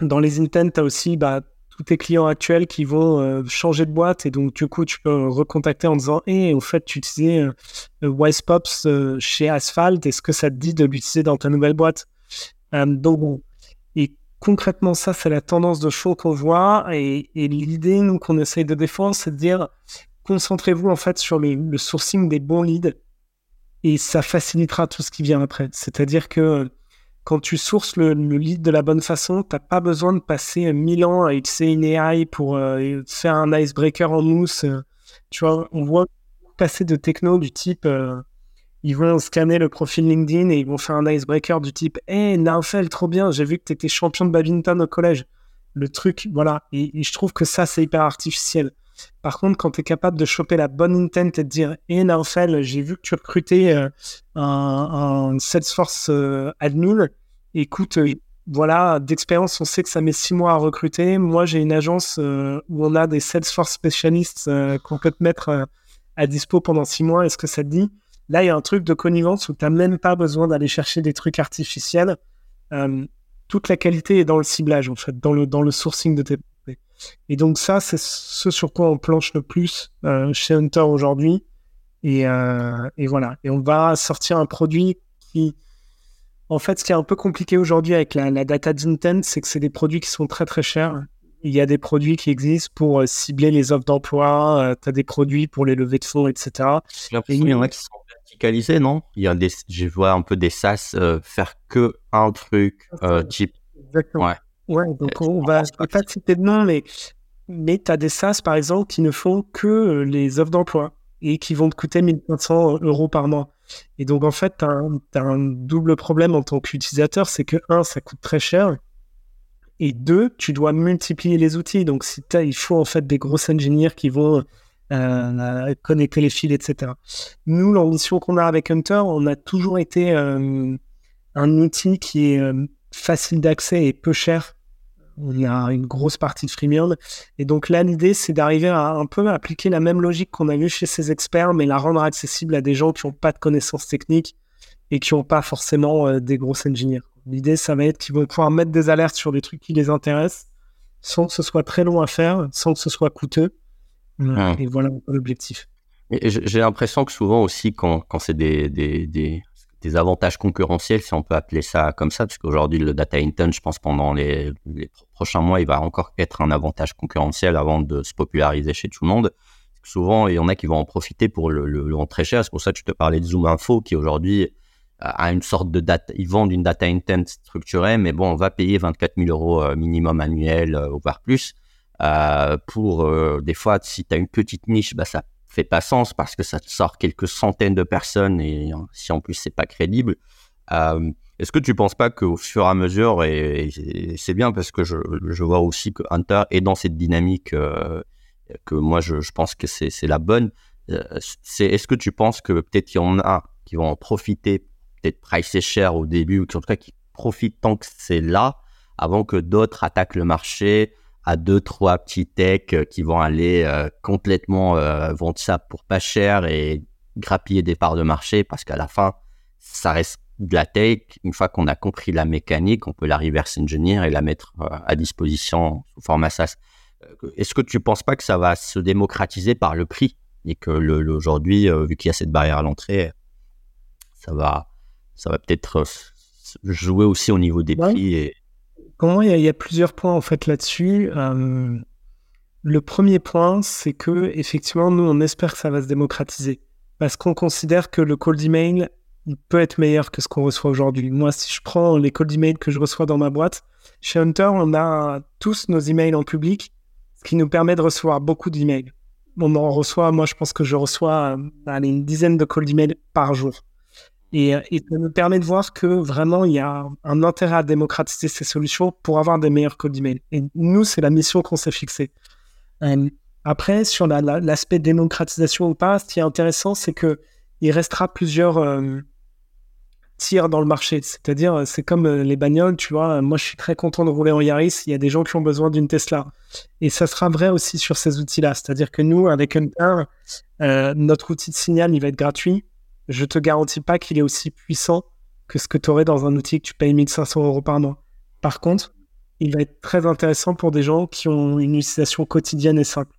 Dans les intents, tu as aussi bah, tes clients actuels qui vont euh, changer de boîte et donc du coup, tu peux recontacter en disant Hé, au fait, tu utilisais euh, WisePops chez Asphalt, est-ce que ça te dit de l'utiliser dans ta nouvelle boîte? Donc, Et concrètement, ça, c'est la tendance de show qu'on voit. Et, l'idée, nous, qu'on essaye de défendre, c'est de dire concentrez-vous en fait sur le sourcing des bons leads et ça facilitera tout ce qui vient après. C'est-à-dire que quand tu sources le, lead de la bonne façon, tu n'as pas besoin de passer mille ans à utiliser une AI pour euh, faire un icebreaker en mousse. Tu vois, on voit passer de techno du type euh, ils vont scanner le profil LinkedIn et ils vont faire un icebreaker du type Hey, Naufel, trop bien, j'ai vu que tu étais champion de badminton au collège. Le truc, voilà. Et, je trouve que ça, c'est hyper artificiel. Par contre, quand tu es capable de choper la bonne intent et de dire Hey, Naufel, j'ai vu que tu recrutais euh, un, Salesforce admin écoute, euh, voilà, d'expérience, on sait que ça met six mois à recruter. Moi, j'ai une agence euh, où on a des Salesforce spécialistes euh, qu'on peut te mettre à dispo pendant six mois. Est-ce que ça te dit? Là, il y a un truc de connivence où tu n'as même pas besoin d'aller chercher des trucs artificiels. toute la qualité est dans le ciblage, en fait, dans le, sourcing de tes Et donc ça, c'est ce sur quoi on planche le plus chez Hunter aujourd'hui. Et, voilà. Et on va sortir un produit qui en fait, ce qui est un peu compliqué aujourd'hui avec la, data d'intent, c'est que c'est des produits qui sont très très chers. Il y a des produits qui existent pour euh, cibler les offres d'emploi, euh, tu as des produits pour les levées de fonds, etc. J'ai l'impression qu'il y en a qui sont verticalisés, non? Il y a des, je vois un peu des SaaS euh, faire que un truc type. Exactement. Ouais. ouais donc on va pas citer de nom, mais, mais tu as des SaaS par exemple qui ne font que les offres d'emploi et qui vont te coûter 1500 euros par mois. Et donc, en fait, tu as, un double problème en tant qu'utilisateur, c'est que, un, ça coûte très cher, et deux, tu dois multiplier les outils. Donc, si il faut en fait des grosses ingénieurs qui vont euh, connecter les fils, etc. Nous, l'ambition qu'on a avec Hunter, on a toujours été euh, un outil qui est euh, facile d'accès et peu cher on a une grosse partie de freemium. Et donc là, l'idée, c'est d'arriver à un peu appliquer la même logique qu'on a vue chez ces experts, mais la rendre accessible à des gens qui n'ont pas de connaissances techniques et qui n'ont pas forcément euh, des grosses ingénieurs. L'idée, ça va être qu'ils vont pouvoir mettre des alertes sur des trucs qui les intéressent, sans que ce soit très long à faire, sans que ce soit coûteux. Ah. Et voilà l'objectif. J'ai l'impression que souvent aussi, quand, quand c'est des, des, des, des, avantages concurrentiels, si on peut appeler ça comme ça, parce qu'aujourd'hui, le data intent, je pense, pendant les, prochains mois, il va encore être un avantage concurrentiel avant de se populariser chez tout le monde. Souvent, il y en a qui vont en profiter pour le, le, très cher. C'est pour ça que je te parlais de Zoom Info, qui aujourd'hui a une sorte de data, ils vendent une data intent structurée, mais bon, on va payer 24 000 euros euh, minimum annuel, euh, voire plus. Euh, pour des fois, si tu as une petite niche, bah, ça fait pas sens parce que ça te sort quelques centaines de personnes et si en plus c'est pas crédible. Euh, Est-ce que tu penses pas qu'au fur et à mesure, et, c'est bien parce que je, vois aussi que Hunter est dans cette dynamique euh, que moi je, pense que c'est la bonne. c'est Est-ce que tu penses que peut-être qu'il y en a qui vont en profiter peut-être pricer cher au début, ou en tout cas qui profitent tant que c'est là, avant que d'autres attaquent le marché à deux, trois petits techs qui vont aller euh, complètement euh, vendre ça pour pas cher et grappiller des parts de marché parce qu'à la fin, ça reste de la tech. Une fois qu'on a compris la mécanique, on peut la reverse engineer et la mettre euh, à disposition sous format SaaS. Est-ce que tu penses pas que ça va se démocratiser par le prix et que le, le, aujourd'hui, vu qu'il y a cette barrière à l'entrée, ça va, ça va peut-être jouer aussi au niveau des ouais. prix. Et... Il y, a plusieurs points en fait là-dessus. Euh, le premier point, c'est que effectivement, nous, on espère que ça va se démocratiser parce qu'on considère que le cold email il peut être meilleur que ce qu'on reçoit aujourd'hui. Moi, si je prends les cold emails que je reçois dans ma boîte, chez Hunter, on a tous nos emails en public, ce qui nous permet de recevoir beaucoup d'emails. On en reçoit, moi, je pense que je reçois allez, une dizaine de cold emails par jour. Et, et, ça nous permet de voir que vraiment, il y a un intérêt à démocratiser ces solutions pour avoir des meilleurs codes d'email. Et nous, c'est la mission qu'on s'est fixée. Euh, après, sur l'aspect la, la, démocratisation ou pas, ce qui est intéressant, c'est que il restera plusieurs euh, tirs dans le marché. C'est-à-dire, c'est comme euh, les bagnoles, tu vois. Moi, je suis très content de rouler en Yaris. Il y a des gens qui ont besoin d'une Tesla. Et ça sera vrai aussi sur ces outils-là. C'est-à-dire que nous, avec Hunter, euh, notre outil de signal, il va être gratuit je te garantis pas qu'il est aussi puissant que ce que tu aurais dans un outil que tu payes 1500 euros par mois. Par contre, il va être très intéressant pour des gens qui ont une utilisation quotidienne et simple.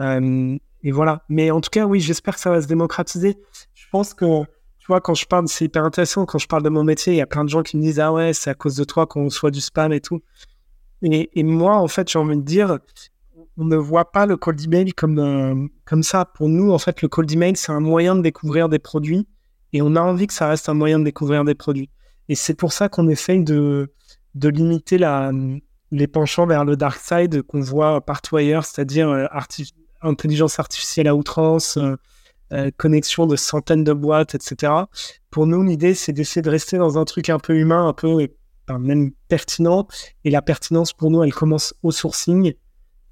Euh, et voilà. Mais en tout cas, oui, j'espère que ça va se démocratiser. Je pense que, tu vois, quand je parle, c'est hyper intéressant. Quand je parle de mon métier, il y a plein de gens qui me disent Ah ouais, c'est à cause de toi qu'on reçoit du spam et tout. Et, et moi, en fait, j'ai envie de dire, on ne voit pas le cold email comme, ça. Pour nous, en fait, le cold email, c'est un moyen de découvrir des produits et on a envie que ça reste un moyen de découvrir des produits. Et c'est pour ça qu'on essaye de, limiter les penchants vers le dark side qu'on voit partout ailleurs, c'est-à-dire euh, intelligence artificielle à outrance, euh, euh, connexion de centaines de boîtes, etc. Pour nous, l'idée, c'est d'essayer de rester dans un truc un peu humain, un peu même pertinent. Et la pertinence, pour nous, elle commence au sourcing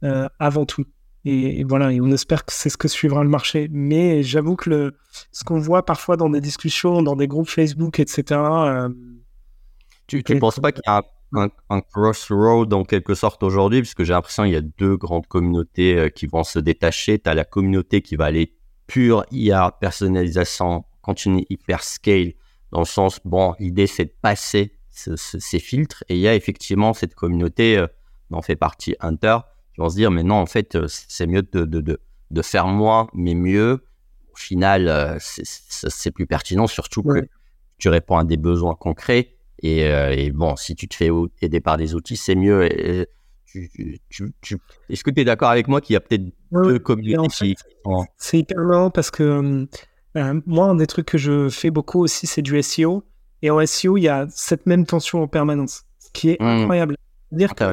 euh, avant tout. Et, et, voilà, et on espère que c'est ce que suivra le marché. Mais j'avoue que le, ce qu'on voit parfois dans des discussions, dans des groupes Facebook, etc. Euh, tu ne penses pas qu'il y a un, un, crossroad en quelque sorte aujourd'hui? Parce que j'ai l'impression qu'il y a deux grandes communautés euh, qui vont se détacher. Tu as la communauté qui va aller pure IA, personnalisation, continue hyper scale, dans le sens, bon, l'idée c'est de passer ce, ce, ces filtres. Et il y a effectivement cette communauté, euh, dont fait partie Hunter, qui vont se dire, mais non, en fait, c'est mieux de, de, de, de, faire moins, mais mieux. Au final, c'est plus pertinent, surtout ouais. que tu réponds à des besoins concrets. Et, euh, et, bon, si tu te fais aider par des outils, c'est mieux. Et, tu, tu, tu... Est-ce que tu es d'accord avec moi qu'il y a peut-être ouais, deux communautés en fait, C'est hyper marrant parce que euh, moi, un des trucs que je fais beaucoup aussi, c'est du SEO. Et en SEO, il y a cette même tension en permanence, ce qui est mmh. incroyable. Dire que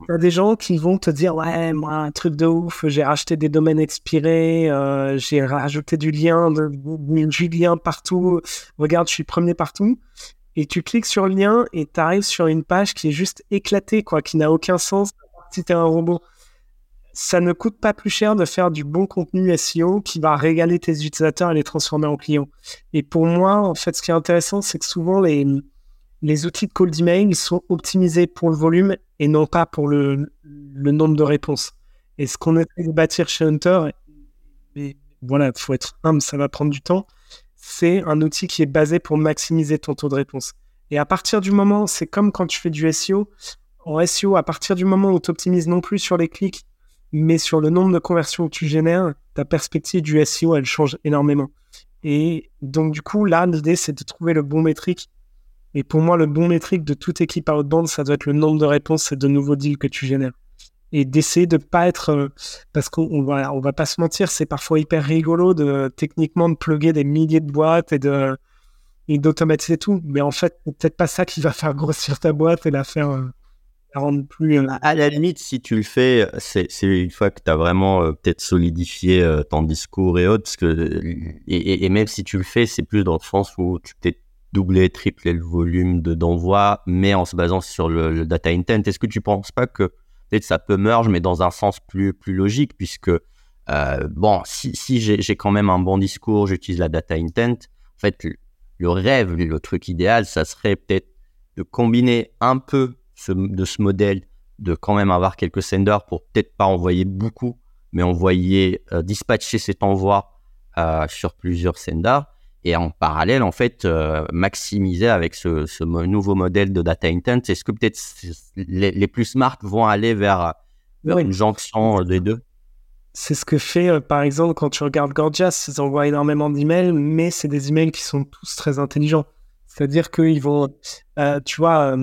il y a des gens qui vont te dire ouais moi un truc de ouf j'ai racheté des domaines expirés euh, j'ai rajouté du lien du lien partout. Regarde je suis premier partout. Et tu cliques sur le lien et tu arrives sur une page qui est juste éclatée quoi qui n'a aucun sens si tu es un robot. Ça ne coûte pas plus cher de faire du bon contenu SEO qui va régaler tes utilisateurs et les transformer en clients. Et pour moi en fait ce qui est intéressant c'est que souvent les les outils de cold email sont optimisés pour le volume et non pas pour le, nombre de réponses. Et ce qu'on essaie de bâtir chez Hunter, et voilà, il faut être humble, ça va prendre du temps, c'est un outil qui est basé pour maximiser ton taux de réponse. Et à partir du moment, c'est comme quand tu fais du SEO, en SEO, à partir du moment où tu optimises non plus sur les clics, mais sur le nombre de conversions que tu génères, ta perspective du SEO, elle change énormément. Et donc, du coup, là, l'idée, c'est de trouver le bon métrique. Et pour moi, le bon métrique de toute équipe bande, ça doit être le nombre de réponses et de nouveaux deals que tu génères. Et d'essayer de pas être, euh, parce qu'on va, on va pas se mentir, c'est parfois hyper rigolo de techniquement de plugger des milliers de boîtes et de, et d'automatiser tout. Mais en fait, peut-être pas ça qui va faire grossir ta boîte et la faire euh, rendre plus. Euh, à la limite, si tu le fais, c'est une fois que tu as vraiment peut-être solidifié ton discours et autres. Parce que, et, et, même si tu le fais, c'est plus dans le sens où tu peut-être doubler, tripler le volume d'envoi, mais en se basant sur le, data intent. Est-ce que tu penses pas que peut-être ça peut merge, mais dans un sens plus, plus logique, puisque bon, si, j'ai quand même un bon discours, j'utilise la data intent, en fait, le rêve, le truc idéal, ça serait peut-être de combiner un peu de ce modèle, de quand même avoir quelques senders pour peut-être pas envoyer beaucoup, mais envoyer, euh, dispatcher cet envoi euh, sur plusieurs senders. Et en parallèle, en fait, euh, maximiser avec ce, nouveau modèle de data intent. Est-ce que peut-être les, plus smart vont aller vers, une jonction des deux c'est ce que fait, euh, par exemple, quand tu regardes Gorgias, ils envoient énormément d'emails, mais c'est des emails qui sont tous très intelligents. C'est-à-dire qu'ils vont, euh, tu vois,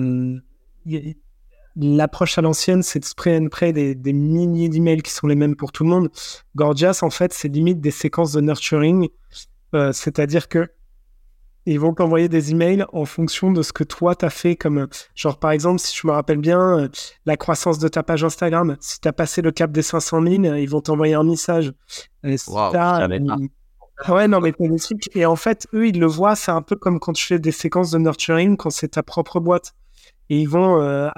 l'approche à l'ancienne, c'est de spray and pray des, des milliers d'emails qui sont les mêmes pour tout le monde. Gorgias, en fait, c'est limite des séquences de nurturing. C'est-à-dire que ils vont t'envoyer des emails en fonction de ce que toi t'as fait comme genre par exemple si je me rappelle bien euh, la croissance de ta page Instagram si tu as passé le cap des 500 000 ils vont t'envoyer un message wow, ouais non mais des trucs et en fait eux ils le voient c'est un peu comme quand tu fais des séquences de nurturing quand c'est ta propre boîte et ils vont euh,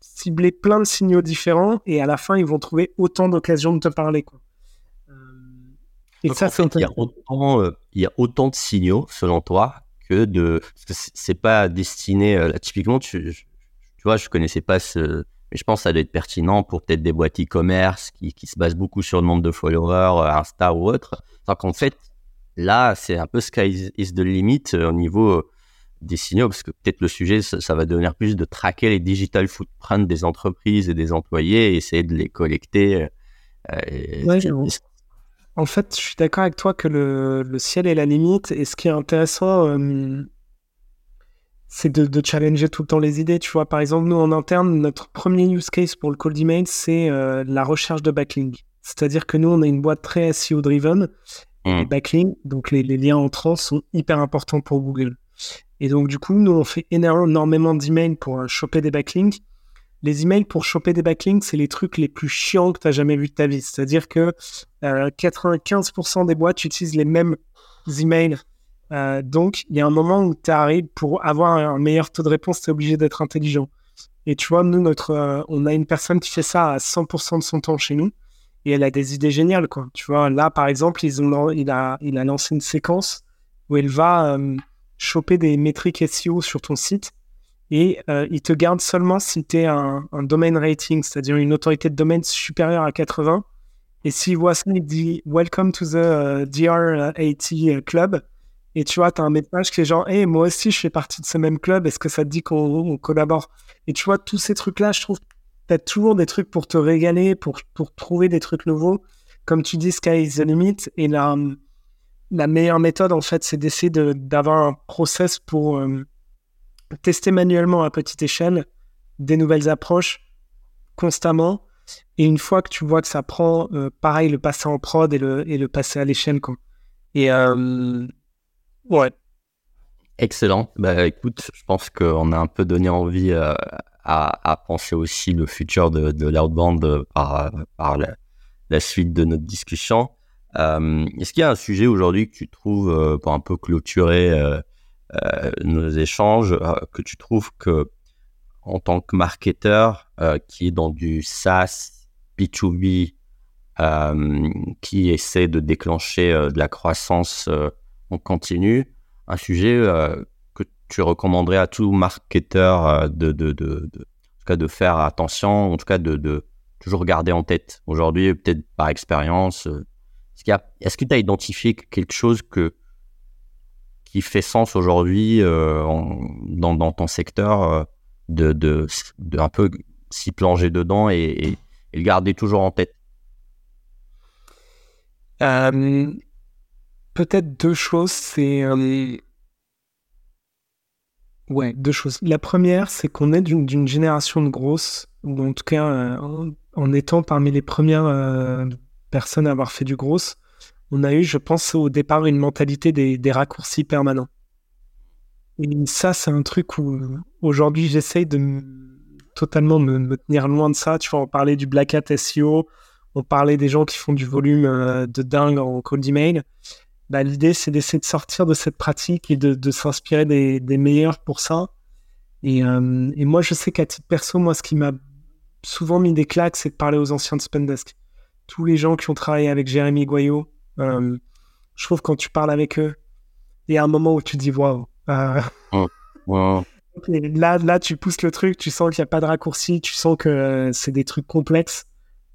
cibler plein de signaux différents et à la fin ils vont trouver autant d'occasions de te parler quoi. Euh, et ça, c'est il, y a autant, il y a autant de signaux, selon toi, que de. C'est pas destiné. Euh, là, typiquement, tu, tu vois, je connaissais pas ce. Mais je pense que ça doit être pertinent pour peut-être des boîtes e-commerce qui, qui, se basent beaucoup sur le nombre de followers, euh, Insta ou autre. Donc, qu'en fait, là, c'est un peu sky is, the limit euh, au niveau des signaux, parce que peut-être le sujet, ça, va devenir plus de traquer les digital footprints des entreprises et des employés et essayer de les collecter. ouais, en fait, je suis d'accord avec toi que le, ciel est la limite. Et ce qui est intéressant, euh, c'est de, challenger tout le temps les idées. Tu vois, par exemple, nous en interne, notre premier use case pour le cold email, c'est euh, la recherche de backlink. C'est-à-dire que nous, on a une boîte très SEO driven. Et les mmh. backlinks, donc les, liens entrants, sont hyper importants pour Google. Et donc, du coup, nous, on fait énormément d'emails pour euh, choper des backlinks les emails pour choper des backlinks, c'est les trucs les plus chiants que tu as jamais vu de ta vie. C'est-à-dire que 95% euh, des boîtes utilisent les mêmes emails. Euh, donc, il y a un moment où tu arrives pour avoir un meilleur taux de réponse, tu es obligé d'être intelligent. Et tu vois, nous, notre, euh, on a une personne qui fait ça à 100% de son temps chez nous et elle a des idées géniales. Quoi. Tu vois, là, par exemple, ils ont, il, a, il a lancé une séquence où elle va choper des métriques SEO sur ton site et euh, il te garde seulement si tu es un, domain rating, c'est-à-dire une autorité de domaine supérieure à 80. Et s'il voit ça, il dit Welcome to the uh, DR80 Club. Et tu vois, tu as un message qui est genre Hey, moi aussi, je fais partie de ce même club. Est-ce que ça te dit qu'on collabore? Et tu vois, tous ces trucs-là, je trouve tu as toujours des trucs pour te régaler, pour, pour trouver des trucs nouveaux. Comme tu dis, sky is the limit. Et la, la meilleure méthode, en fait, c'est d'essayer d'avoir un process pour. Euh, tester manuellement à petite échelle des nouvelles approches constamment. Et une fois que tu vois que ça prend, euh, pareil, le passer en prod et le, et le passer à l'échelle. Quoi. Et euh, ouais. Excellent. Bah, écoute, je pense qu'on a un peu donné envie euh, à, à, penser aussi le futur de, de l'outbound par, par la, suite de notre discussion. Est-ce qu'il y a un sujet aujourd'hui que tu trouves pour un peu clôturer nos échanges, euh, que tu trouves que en tant que marketeur euh, qui est dans du SaaS, B2B, qui essaie de déclencher de la croissance en continu, un sujet que tu recommanderais à tout marketeur de, de, de, en tout cas de faire attention, en tout cas de, de toujours garder en tête. Aujourd'hui, peut-être par expérience, est-ce que tu as identifié quelque chose que qui fait sens aujourd'hui euh, dans, ton secteur euh, de, un peu s'y plonger dedans et, le garder toujours en tête? Peut-être deux choses. C'est ouais, deux choses. La première, c'est qu'on est d'une génération de grosses, ou en tout cas en, étant parmi les premières personnes à avoir fait du gros, on a eu, je pense, au départ une mentalité des raccourcis permanents. Et ça, c'est un truc où aujourd'hui, j'essaye de totalement me, tenir loin de ça. Tu vois, on parlait du Black Hat SEO, on parlait des gens qui font du volume euh, de dingue en cold email. Bah, L'idée, c'est d'essayer de sortir de cette pratique et de, s'inspirer des, meilleurs pour ça. Euh, et, moi, je sais qu'à titre perso, moi, ce qui m'a souvent mis des claques, c'est de parler aux anciens de Spendesk. Tous les gens qui ont travaillé avec Jérémy Goyot, euh, je trouve quand tu parles avec eux, il y a un moment où tu te dis waouh, euh, (laughs) là, là, tu pousses le truc, tu sens qu'il n'y a pas de raccourci, tu sens que euh, c'est des trucs complexes.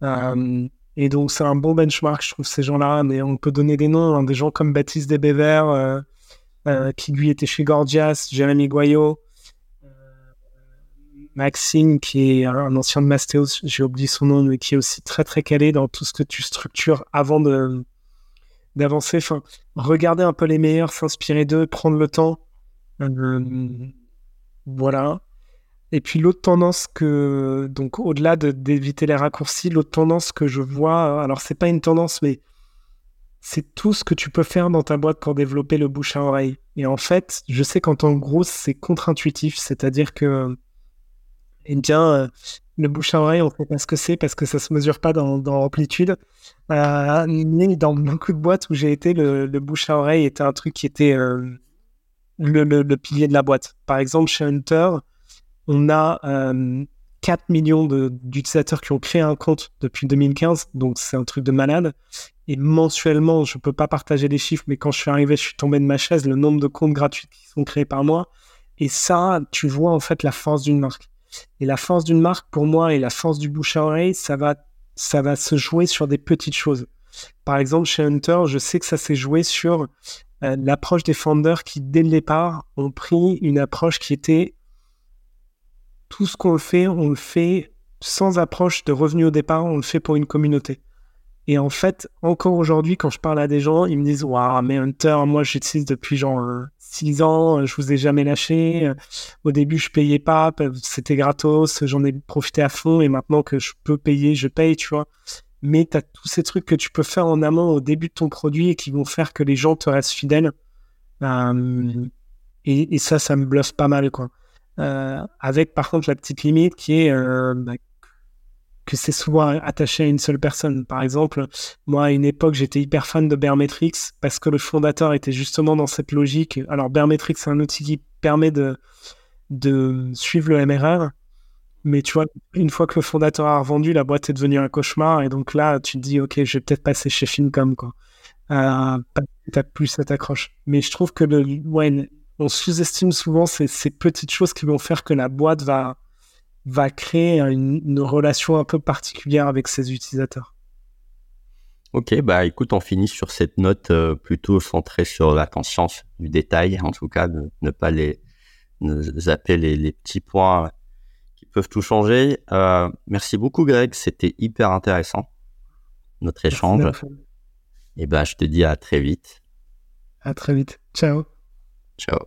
Euh, et donc, c'est un bon benchmark, je trouve, ces gens-là. Mais on peut donner des noms, hein, des gens comme Baptiste Desbévers, qui lui était chez Gorgias, Jérémy Goyot, Maxime, qui est un ancien de Mastéos, j'ai oublié son nom, mais qui est aussi très très calé dans tout ce que tu structures avant de d'avancer. Enfin, regarder un peu les meilleurs, s'inspirer d'eux, prendre le temps. Euh, voilà. Et puis l'autre tendance que, donc au-delà d'éviter les raccourcis, l'autre tendance que je vois, alors c'est pas une tendance, mais c'est tout ce que tu peux faire dans ta boîte pour développer le bouche à oreille. Et en fait, je sais qu'en tant que gros, c'est contre-intuitif, c'est-à-dire que, eh bien, euh, le bouche à oreille, on sait pas ce que c'est parce que ça se mesure pas dans, dans l'amplitude. Mais dans beaucoup de boîtes où j'ai été, le, bouche à oreille était un truc qui était euh, le, pilier de la boîte. Par exemple, chez Hunter, on a 4 euh, millions d'utilisateurs qui ont créé un compte depuis 2015, donc c'est un truc de malade. Et mensuellement, je ne peux pas partager les chiffres, mais quand je suis arrivé, je suis tombé de ma chaise, le nombre de comptes gratuits qui sont créés par mois. Et ça, tu vois en fait la force d'une marque. Et la force d'une marque, pour moi, et la force du bouche à oreille, ça va, ça va se jouer sur des petites choses. Par exemple, chez Hunter, je sais que ça s'est joué sur euh, l'approche des founders qui, dès le départ, ont pris une approche qui était tout ce qu'on fait, on le fait sans approche de revenu au départ, on le fait pour une communauté. Et en fait, encore aujourd'hui, quand je parle à des gens, ils me disent Waouh, mais Hunter, moi j'utilise depuis genre 6 ans, je vous ai jamais lâché. Au début, je payais pas, c'était gratos, j'en ai profité à fond et maintenant que je peux payer, je paye, tu vois mais tu as tous ces trucs que tu peux faire en amont au début de ton produit et qui vont faire que les gens te restent fidèles. Euh, et, ça, ça me bluffe pas mal, quoi. Euh, avec par contre la petite limite qui est euh, bah, que c'est souvent attaché à une seule personne. Par exemple, moi à une époque j'étais hyper fan de Baremetrics parce que le fondateur était justement dans cette logique. Alors Baremetrics c'est un outil qui permet de, de suivre le MRR mais tu vois, une fois que le fondateur a revendu, la boîte est devenue un cauchemar. Et donc là, tu te dis, OK, je vais peut-être passer chez Fincom. Quoi. Euh, t'as plus cette accroche. Mais je trouve que le, ouais, on sous-estime souvent ces, petites choses qui vont faire que la boîte va, va créer une, relation un peu particulière avec ses utilisateurs. Ok, bah écoute, on finit sur cette note euh, plutôt centrée sur la conscience du détail, en tout cas, de ne pas les ne zapper les, les petits points peuvent tout changer. Euh, merci beaucoup, Greg. C'était hyper intéressant, notre échange. Et ben, je te dis à très vite. À très vite. Ciao. Ciao.